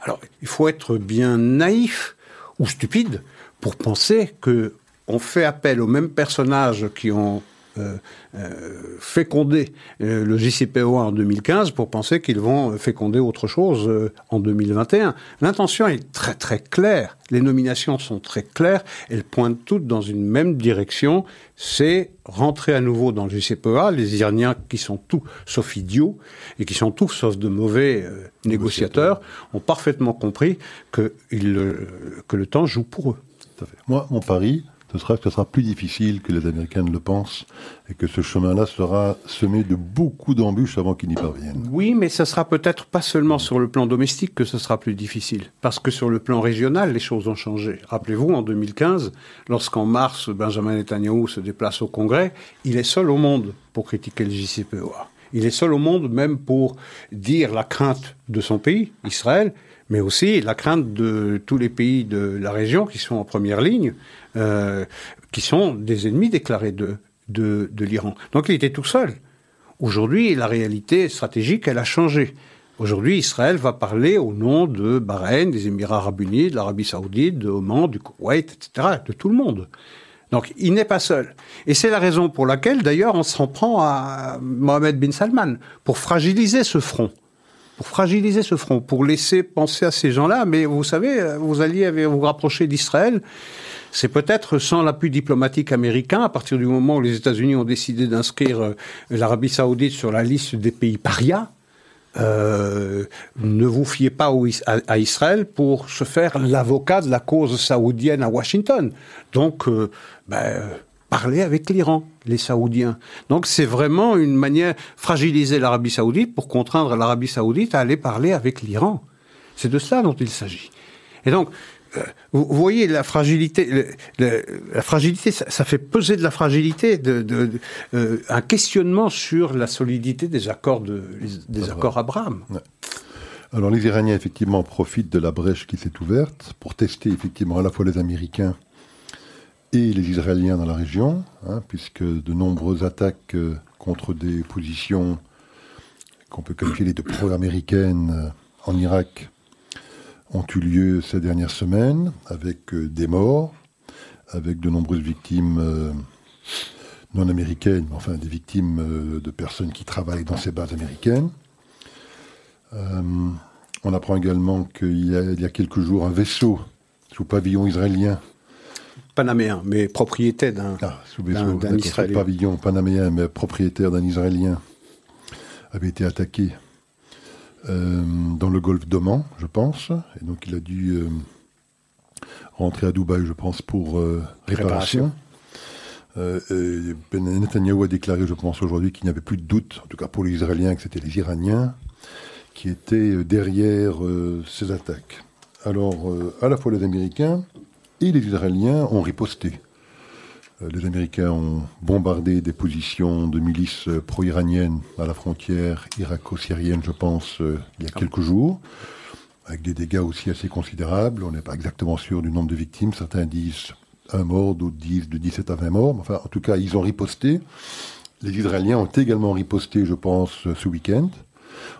Alors, il faut être bien naïf ou stupide pour penser que on fait appel aux mêmes personnages qui ont féconder euh, le JCPOA en 2015 pour penser qu'ils vont féconder autre chose en 2021. L'intention est très très claire, les nominations sont très claires, elles pointent toutes dans une même direction, c'est rentrer à nouveau dans le JCPOA, les Iraniens qui sont tous sauf idiots et qui sont tous sauf de mauvais négociateurs ont parfaitement compris que, que le temps joue pour eux. Moi, mon pari, ce sera plus difficile que les Américains le pensent et que ce chemin-là sera semé de beaucoup d'embûches avant qu'ils n'y parviennent. Oui, mais ce sera peut-être pas seulement sur le plan domestique que ce sera plus difficile, parce que sur le plan régional, les choses ont changé. Rappelez-vous, en 2015, lorsqu'en mars, Benjamin Netanyahu se déplace au Congrès, il est seul au monde pour critiquer le JCPOA. Il est seul au monde même pour dire la crainte de son pays, Israël, mais aussi la crainte de tous les pays de la région qui sont en première ligne, euh, qui sont des ennemis déclarés de, de, l'Iran. Donc il était tout seul. Aujourd'hui, la réalité stratégique, elle a changé. Aujourd'hui, Israël va parler au nom de Bahreïn, des Émirats arabes unis, de l'Arabie saoudite, de Oman, du Koweït, etc., de tout le monde. Donc il n'est pas seul. Et c'est la raison pour laquelle, d'ailleurs, on s'en prend à Mohamed bin Salman, pour fragiliser ce front pour fragiliser ce front, pour laisser penser à ces gens-là. Mais vous savez, vous alliez vous rapprocher d'Israël. C'est peut-être sans l'appui diplomatique américain, à partir du moment où les États-Unis ont décidé d'inscrire euh, l'Arabie saoudite sur la liste des pays parias, euh, ne vous fiez pas à, Israël pour se faire l'avocat de la cause saoudienne à Washington. Donc, euh, ben, parler avec l'Iran, les Saoudiens. Donc c'est vraiment une manière fragiliser l'Arabie saoudite pour contraindre l'Arabie saoudite à aller parler avec l'Iran. C'est de cela dont il s'agit. Et donc, vous voyez la fragilité, la fragilité, ça, fait peser de la fragilité, de, euh, un questionnement sur la solidité des accords de, des accords Abraham. Alors les Iraniens effectivement profitent de la brèche qui s'est ouverte pour tester effectivement à la fois les Américains et les Israéliens dans la région, hein, puisque de nombreuses attaques euh, contre des positions qu'on peut qualifier de pro-américaines euh, en Irak ont eu lieu ces dernières semaines, avec euh, des morts, avec de nombreuses victimes non américaines, enfin des victimes de personnes qui travaillent dans ces bases américaines. on apprend également qu'il y, y, a quelques jours un vaisseau sous pavillon israélien panaméen, mais propriétaire d'un ah, Israélien. pavillon panaméen, mais propriétaire d'un Israélien, avait été attaqué euh, dans le golfe d'Oman, je pense. Et donc il a dû euh, rentrer à Dubaï, je pense, pour euh, réparation. Ben Netanyahu a déclaré, je pense, aujourd'hui qu'il n'y avait plus de doute, en tout cas pour les Israéliens, que c'était les Iraniens qui étaient derrière ces attaques. Alors, à la fois les Américains, et les Israéliens ont riposté. Euh, les Américains ont bombardé des positions de milices pro-iraniennes à la frontière irako-syrienne, je pense, euh, il y a quelques jours, avec des dégâts aussi assez considérables. On n'est pas exactement sûr du nombre de victimes. Certains disent un mort, d'autres disent de 17 à 20 morts. Enfin, en tout cas, ils ont riposté. Les Israéliens ont également riposté, je pense, ce week-end.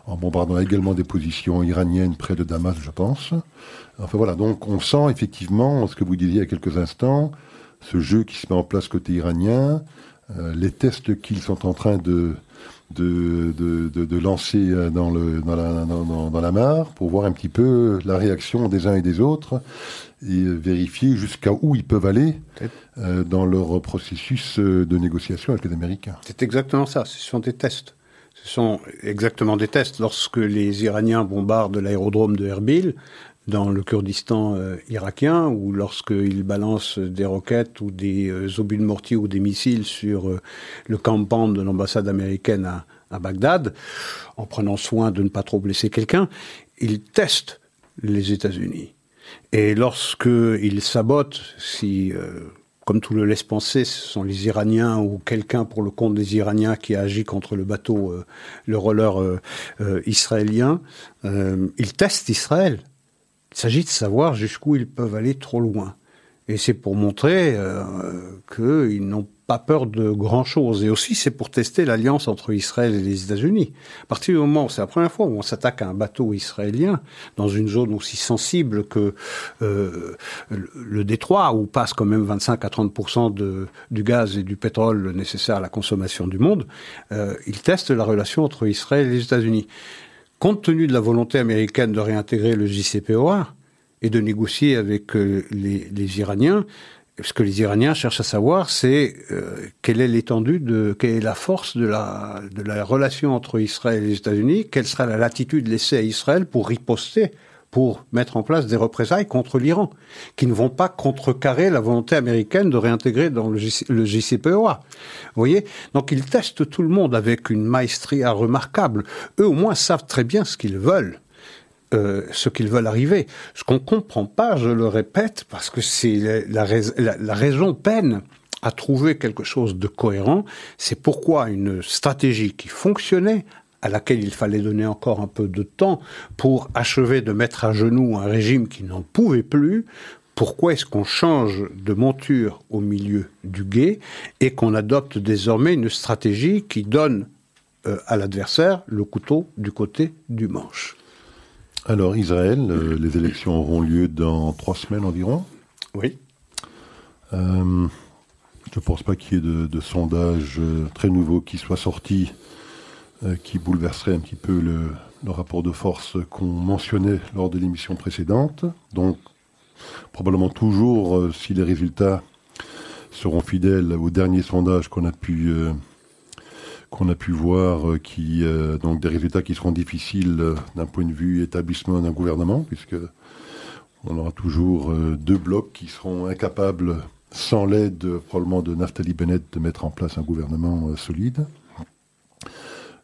en bombardant également des positions iraniennes près de Damas, je pense. Enfin voilà, donc on sent effectivement ce que vous disiez il y a quelques instants, ce jeu qui se met en place côté iranien, euh, les tests qu'ils sont en train de, de, de, de, lancer euh, dans, le, dans, la, dans, dans, la mare pour voir un petit peu la réaction des uns et des autres et vérifier jusqu'à où ils peuvent aller euh, dans leur processus de négociation avec les Américains. C'est exactement ça, ce sont des tests. Ce sont exactement des tests. Lorsque les Iraniens bombardent l'aérodrome de Erbil, dans le Kurdistan euh, irakien, ou lorsqu'ils balancent des roquettes ou des obus de mortier ou des missiles sur le campement de l'ambassade américaine à, Bagdad, en prenant soin de ne pas trop blesser quelqu'un, ils testent les États-Unis. Et lorsqu'ils sabotent, si, euh, comme tout le laisse penser, ce sont les Iraniens ou quelqu'un pour le compte des Iraniens qui a agi contre le bateau, euh, le roller euh, israélien, ils testent Israël. Il s'agit de savoir jusqu'où ils peuvent aller trop loin. Et c'est pour montrer qu'ils n'ont pas peur de grand-chose. Et aussi, c'est pour tester l'alliance entre Israël et les États-Unis. À partir du moment, c'est la première fois où on s'attaque à un bateau israélien dans une zone aussi sensible que euh, le, détroit, où passe quand même 25 à 30 de, du gaz et du pétrole nécessaire à la consommation du monde, euh, il teste la relation entre Israël et les États-Unis. Compte tenu de la volonté américaine de réintégrer le JCPOA et de négocier avec euh, les, Iraniens, ce que les Iraniens cherchent à savoir, c'est euh, quelle est l'étendue de, quelle est la force de la relation entre Israël et les États-Unis, quelle sera la latitude laissée à Israël pour riposter, pour mettre en place des représailles contre l'Iran, qui ne vont pas contrecarrer la volonté américaine de réintégrer dans le, JCPOA. Vous voyez? Donc ils testent tout le monde avec une maestria remarquable. Eux au moins savent très bien ce qu'ils veulent. Euh, ce qu'ils veulent arriver. Ce qu'on comprend pas, je le répète, parce que c'est la, raison peine à trouver quelque chose de cohérent, c'est pourquoi une stratégie qui fonctionnait, à laquelle il fallait donner encore un peu de temps pour achever de mettre à genoux un régime qui n'en pouvait plus, pourquoi est-ce qu'on change de monture au milieu du guet et qu'on adopte désormais une stratégie qui donne euh, à l'adversaire le couteau du côté du manche? Alors, Israël, euh, les élections auront lieu dans trois semaines environ? Oui. Euh, je ne pense pas qu'il y ait de, de sondage très nouveau qui soit sorti, qui bouleverserait un petit peu le, rapport de force qu'on mentionnait lors de l'émission précédente. Donc, probablement toujours, si les résultats seront fidèles au dernier sondage qu'on a pu pu voir, euh, qui euh, donc des résultats qui seront difficiles euh, d'un point de vue établissement d'un gouvernement, puisque on aura toujours deux blocs qui seront incapables, sans l'aide probablement de Naftali Bennett, de mettre en place un gouvernement solide.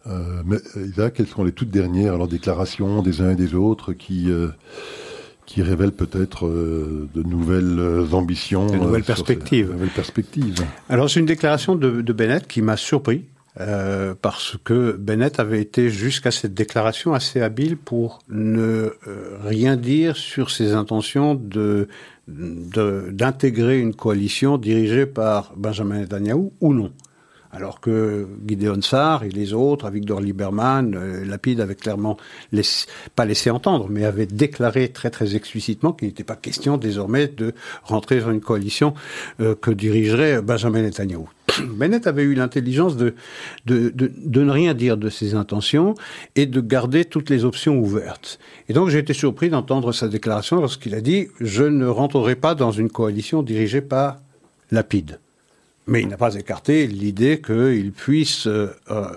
Mais Isaac, quelles sont les toutes dernières alors, déclarations des uns et des autres qui qui révèlent peut-être de nouvelles ambitions. De nouvelles perspectives. nouvelles perspectives? Alors, c'est une déclaration de, de Bennett qui m'a surpris. Euh, parce que Bennett avait été jusqu'à cette déclaration assez habile pour ne euh, rien dire sur ses intentions de d'intégrer une coalition dirigée par Benjamin Netanyahu ou non. Alors que Gideon Sarr et les autres, Victor Lieberman, euh, Lapide avaient clairement pas laissé entendre, mais avaient déclaré très très explicitement qu'il n'était pas question désormais de rentrer dans une coalition que dirigerait Benjamin Netanyahu. Bennett avait eu l'intelligence de, de, ne rien dire de ses intentions et de garder toutes les options ouvertes. Et donc j'ai été surpris d'entendre sa déclaration lorsqu'il a dit « Je ne rentrerai pas dans une coalition dirigée par Lapide ». Mais il n'a pas écarté l'idée qu'il puisse euh,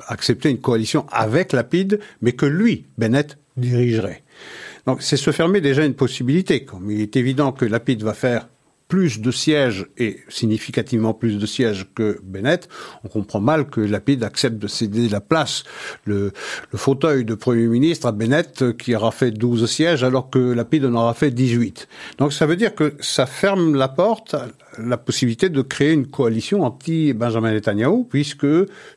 accepter une coalition avec Lapide, mais que lui, Bennett, dirigerait. Donc c'est se fermer déjà une possibilité. Comme il est évident que Lapide va faire plus de sièges et significativement plus de sièges que Bennett, on comprend mal que Lapide accepte de céder la place, le, fauteuil de Premier ministre à Bennett qui aura fait 12 sièges alors que Lapide en aura fait 18. Donc ça veut dire que ça ferme la porte à la possibilité de créer une coalition anti-Benjamin Netanyahu puisque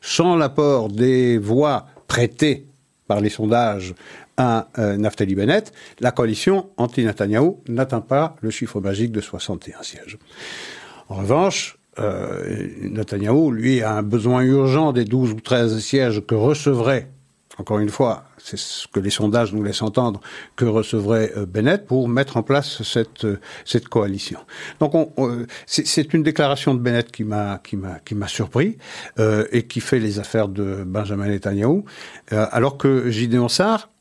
sans l'apport des voix prêtées par les sondages à euh, Naftali Bennett, la coalition anti-Netanyahou n'atteint pas le chiffre magique de 61 sièges. En revanche, euh, lui, a un besoin urgent des 12 ou 13 sièges que recevrait encore une fois, c'est ce que les sondages nous laissent entendre, que recevrait euh, Bennett pour mettre en place cette, euh, cette coalition. Donc on, c'est une déclaration de Bennett qui m'a qui m'a qui m'a surpris euh, et qui fait les affaires de Benjamin Netanyahu, euh, alors que Gideon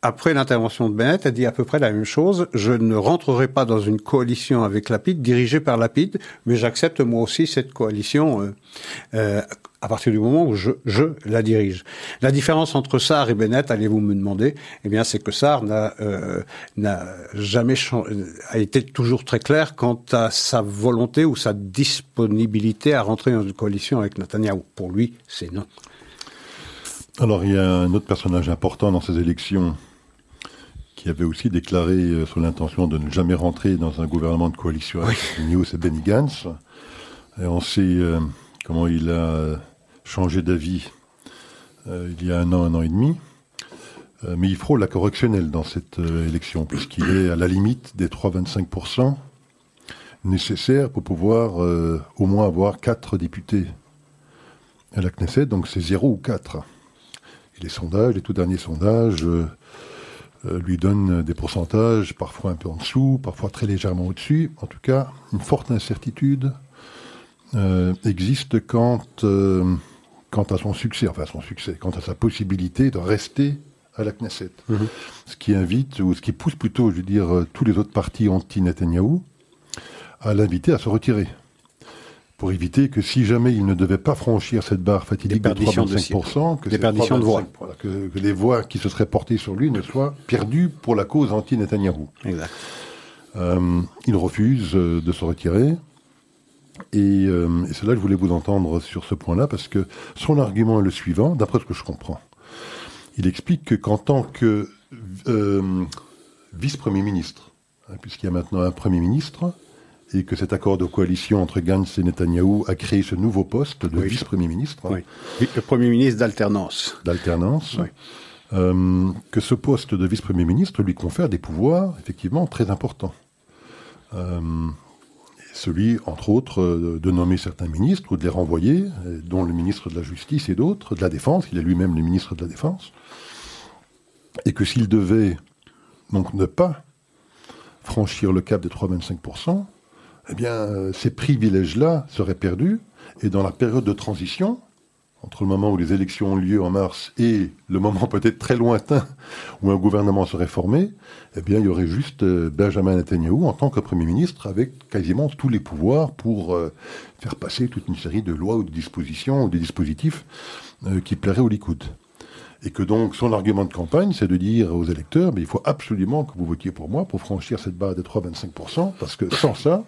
après l'intervention de Bennett, a dit à peu près la même chose. Je ne rentrerai pas dans une coalition avec Lapide, dirigée par Lapide, mais j'accepte moi aussi cette coalition euh, euh, à partir du moment où je, je, la dirige. La différence entre Sarr et Bennett, allez-vous me demander, eh bien, c'est que Sarr n'a euh, jamais a été toujours très clair quant à sa volonté ou sa disponibilité à rentrer dans une coalition avec Netanyahu. Pour lui, c'est non. Alors, il y a un autre personnage important dans ces élections qui avait aussi déclaré euh, son intention de ne jamais rentrer dans un gouvernement de coalition avec oui. c'est Benny Gantz. Et on sait euh, comment il a changé d'avis euh, il y a un an, un an et demi. Euh, mais il frôle la correctionnelle dans cette euh, élection, puisqu'il est à la limite des 3,25% nécessaires pour pouvoir au moins avoir 4 députés à la Knesset, donc c'est 0 ou 4. Et les sondages, les tout derniers sondages, lui donne des pourcentages parfois un peu en dessous, parfois très légèrement au-dessus. En tout cas, une forte incertitude euh, existe quant, euh, quant à son succès, enfin son succès, quant à sa possibilité de rester à la Knesset. -hmm. Ce qui invite, ou ce qui pousse plutôt, je veux dire, tous les autres partis anti-Netanyahou à l'inviter à se retirer pour éviter que si jamais il ne devait pas franchir cette barre fatidique de 3,5%, que, de voix. Que, que, les voix qui se seraient portées sur lui ne soient perdues pour la cause anti-Netanyahou. Exact. Euh, il refuse euh, de se retirer. Et, euh, et c'est là que je voulais vous entendre sur ce point-là, parce que son argument est le suivant, d'après ce que je comprends. Il explique que qu'en tant que euh, vice-premier ministre, hein, puisqu'il y a maintenant un premier ministre, et que cet accord de coalition entre Gantz et Netanyahou a créé ce nouveau poste de oui. vice-premier ministre. Oui. Le premier ministre d'alternance. D'alternance. Oui. Euh, que ce poste de vice-premier ministre lui confère des pouvoirs effectivement très importants. Euh, celui, entre autres, de nommer certains ministres ou de les renvoyer, dont le ministre de la Justice et d'autres, de la Défense, il est lui-même le ministre de la Défense, et que s'il devait donc ne pas franchir le cap des 3,25%, eh bien, euh, ces privilèges-là seraient perdus. Et dans la période de transition, entre le moment où les élections ont lieu en mars et le moment peut-être très lointain où un gouvernement serait formé, eh bien, il y aurait juste euh, Benjamin Netanyahu en tant que Premier ministre avec quasiment tous les pouvoirs pour euh, faire passer toute une série de lois ou de dispositions ou des dispositifs euh, qui plairaient au Likoud. Et que donc son argument de campagne, c'est de dire aux électeurs, mais il faut absolument que vous votiez pour moi pour franchir cette barre des 3,25%, parce que sans ça,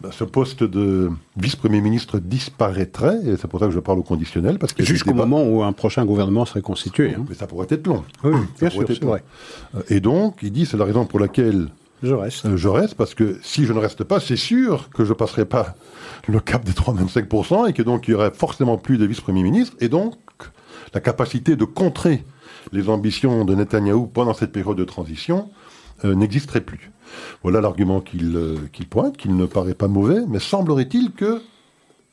ben, ce poste de vice-premier ministre disparaîtrait, et c'est pour ça que je parle au conditionnel. parce que Jusqu'au moment où un prochain gouvernement serait constitué. Hein. Mais ça pourrait être long. Oui, bien sûr, c'est vrai. Et donc, il dit, c'est la raison pour laquelle je reste. Euh, je reste, parce que si je ne reste pas, c'est sûr que je ne passerai pas le cap des 3,25%, et que donc il y aurait forcément plus de vice-premier ministre, et donc la capacité de contrer les ambitions de Netanyahou pendant cette période de transition euh, n'existerait plus. Voilà l'argument qu'il euh, qu pointe, qu'il ne paraît pas mauvais, mais semblerait-il que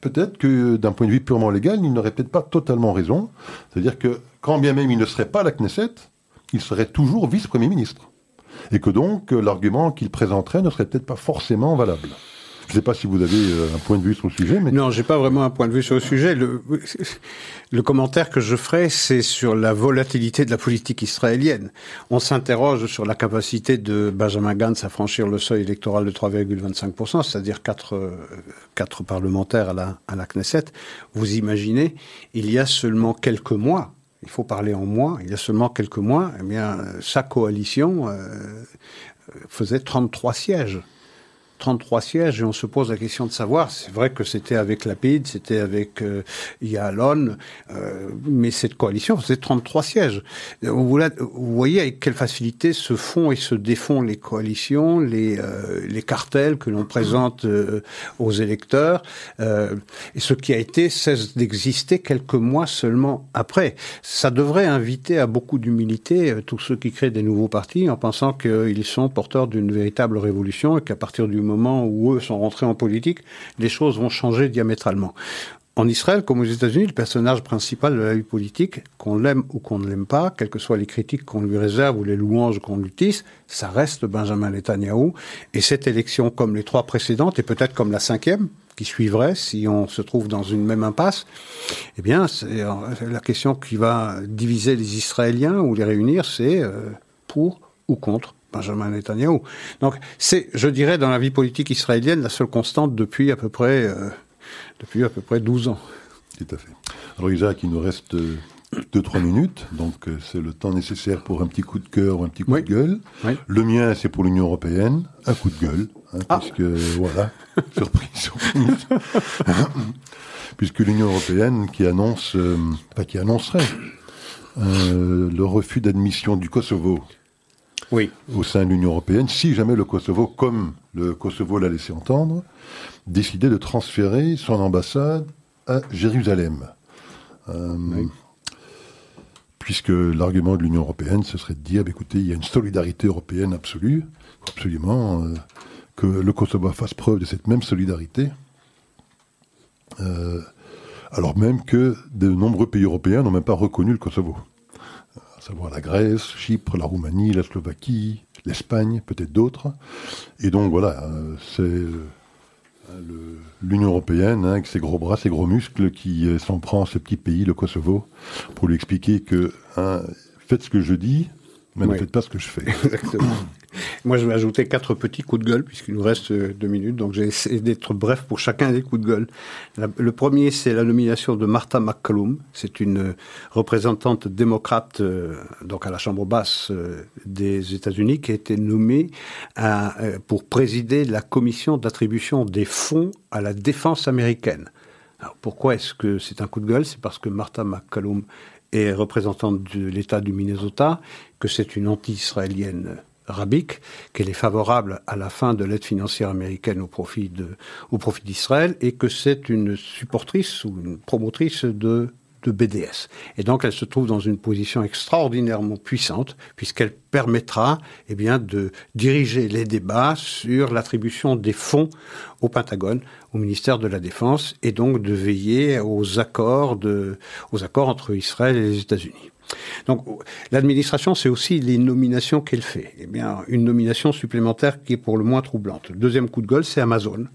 peut-être que d'un point de vue purement légal, il n'aurait peut-être pas totalement raison. C'est-à-dire que quand bien même il ne serait pas à la Knesset, il serait toujours vice-premier ministre. Et que donc l'argument qu'il présenterait ne serait peut-être pas forcément valable. Je ne sais pas si vous avez un point de vue sur le sujet. Mais... Non, j'ai pas vraiment un point de vue sur le sujet. Le, commentaire que je ferai, c'est sur la volatilité de la politique israélienne. On s'interroge sur la capacité de Benjamin Gantz à franchir le seuil électoral de 3,25%, c'est-à-dire quatre, quatre parlementaires à la, à la Knesset. Vous imaginez, il y a seulement quelques mois, il faut parler en mois, il y a seulement quelques mois, eh bien, sa coalition euh, faisait 33 sièges. 33 sièges et on se pose la question de savoir, c'est vrai que c'était avec Lapide, c'était avec euh, Yalon, euh, mais cette coalition faisait 33 sièges. Vous, voyez avec quelle facilité se font et se défont les coalitions, les, euh, les cartels que l'on présente euh, aux électeurs, et ce qui a été cesse d'exister quelques mois seulement après. Ça devrait inviter à beaucoup d'humilité tous ceux qui créent des nouveaux partis en pensant qu'ils sont porteurs d'une véritable révolution et qu'à partir du moment où eux sont rentrés en politique, les choses vont changer diamétralement. en Israël, comme aux États-Unis, le personnage principal de la vie politique, qu'on l'aime ou qu'on ne l'aime pas, quelles que soient les critiques qu'on lui réserve ou les louanges qu'on lui tisse, ça reste Benjamin Netanyahu. Et cette élection, comme les trois précédentes, et peut-être comme la cinquième, qui suivrait si on se trouve dans une même impasse, eh bien, euh, la question qui va diviser les Israéliens ou les réunir, c'est euh, pour ou contre Benjamin Netanyahu. Donc, c'est, je dirais, dans la vie politique israélienne, la seule constante depuis à peu près euh, depuis à peu près 12 ans. Tout à fait. Alors Isaac, il nous reste 2-3 minutes, donc euh, c'est le temps nécessaire pour un petit coup de cœur ou un petit coup de gueule. Le mien, c'est pour l'Union européenne, un coup de gueule, hein, ah. puisque, voilà, surprise, surprise. puisque l'Union européenne qui annonce, euh, pas qui annoncerait, euh, le refus d'admission du Kosovo oui. au sein de l'Union européenne, si jamais le Kosovo, comme le Kosovo l'a laissé entendre, décidait de transférer son ambassade à Jérusalem. Euh, puisque l'argument de l'Union européenne, ce serait de dire, bah, écoutez, il y a une solidarité européenne absolue, absolument, euh, que le Kosovo fasse preuve de cette même solidarité, euh, alors même que de nombreux pays européens n'ont même pas reconnu le Kosovo savoir la Grèce, Chypre, la Roumanie, la Slovaquie, l'Espagne, peut-être d'autres. Et donc voilà, euh, c'est euh, l'Union européenne, hein, avec ses gros bras, ses gros muscles, qui euh, s'en prend à ce petit pays, le Kosovo, pour lui expliquer que hein, faites ce que je dis, mais ne faites pas ce que je fais. Exactement. Moi, je vais ajouter quatre petits coups de gueule, puisqu'il nous reste euh, deux minutes, donc j'ai essayé d'être bref pour chacun des coups de gueule. le premier, c'est la nomination de Martha McCallum. C'est une euh, représentante démocrate, euh, donc à la Chambre basse des États-Unis, qui a été nommée pour présider la commission d'attribution des fonds à la défense américaine. Alors pourquoi est-ce que c'est un coup de gueule? C'est parce que Martha McCallum est représentante de l'État du Minnesota, que c'est une anti-israélienne rabique, qu'elle est favorable à la fin de l'aide financière américaine au profit d'Israël et que c'est une supportrice ou une promotrice de BDS. Et donc elle se trouve dans une position extraordinairement puissante puisqu'elle permettra eh de diriger les débats sur l'attribution des fonds au Pentagone, au ministère de la Défense, et donc de veiller aux accords, de, aux accords entre Israël et les États-Unis. Donc l'administration, c'est aussi les nominations qu'elle fait. Eh bien, une nomination supplémentaire qui est pour le moins troublante. Le deuxième coup de gueule, c'est Amazon.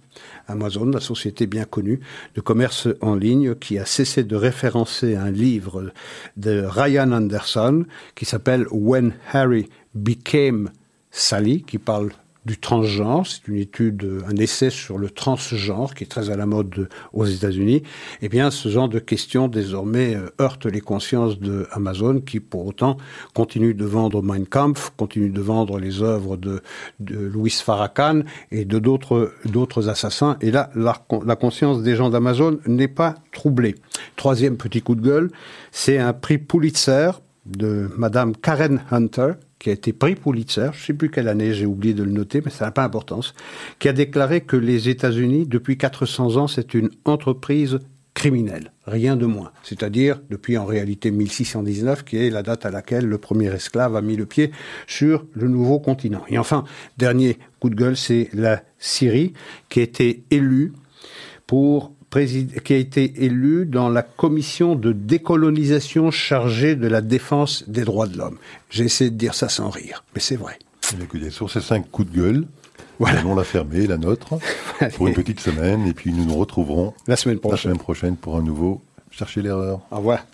Amazon, la société bien connue de commerce en ligne, qui a cessé de référencer un livre de Ryan Anderson qui s'appelle When Harry Became Sally, qui parle du transgenre. C'est une étude, un essai sur le transgenre qui est très à la mode aux États-Unis. Eh bien, ce genre de questions désormais euh, heurte les consciences de Amazon qui, pour autant, continue de vendre Mein Kampf, continue de vendre les œuvres de, Louis Farrakhan et de d'autres d'autres assassins. Et là, la, la conscience des gens d'Amazon n'est pas troublée. Troisième petit coup de gueule, c'est un prix Pulitzer de Madame Karen Hunter, qui a été pris Pulitzer, je ne sais plus quelle année, j'ai oublié de le noter, mais ça n'a pas d'importance, qui a déclaré que les États-Unis, depuis 400 ans, c'est une entreprise criminelle, rien de moins. C'est-à-dire depuis en réalité 1619, qui est la date à laquelle le premier esclave a mis le pied sur le nouveau continent. Et enfin, dernier coup de gueule, c'est la Syrie, qui a été élue pour qui a été élu dans la commission de décolonisation chargée de la défense des droits de l'homme. J'ai essayé de dire ça sans rire, mais c'est vrai. Écoutez, sur ces cinq coups de gueule, voilà. allons la fermer, la nôtre, pour une petite semaine, et puis nous nous retrouverons la semaine prochaine, la semaine prochaine pour un nouveau Chercher l'erreur. Au revoir.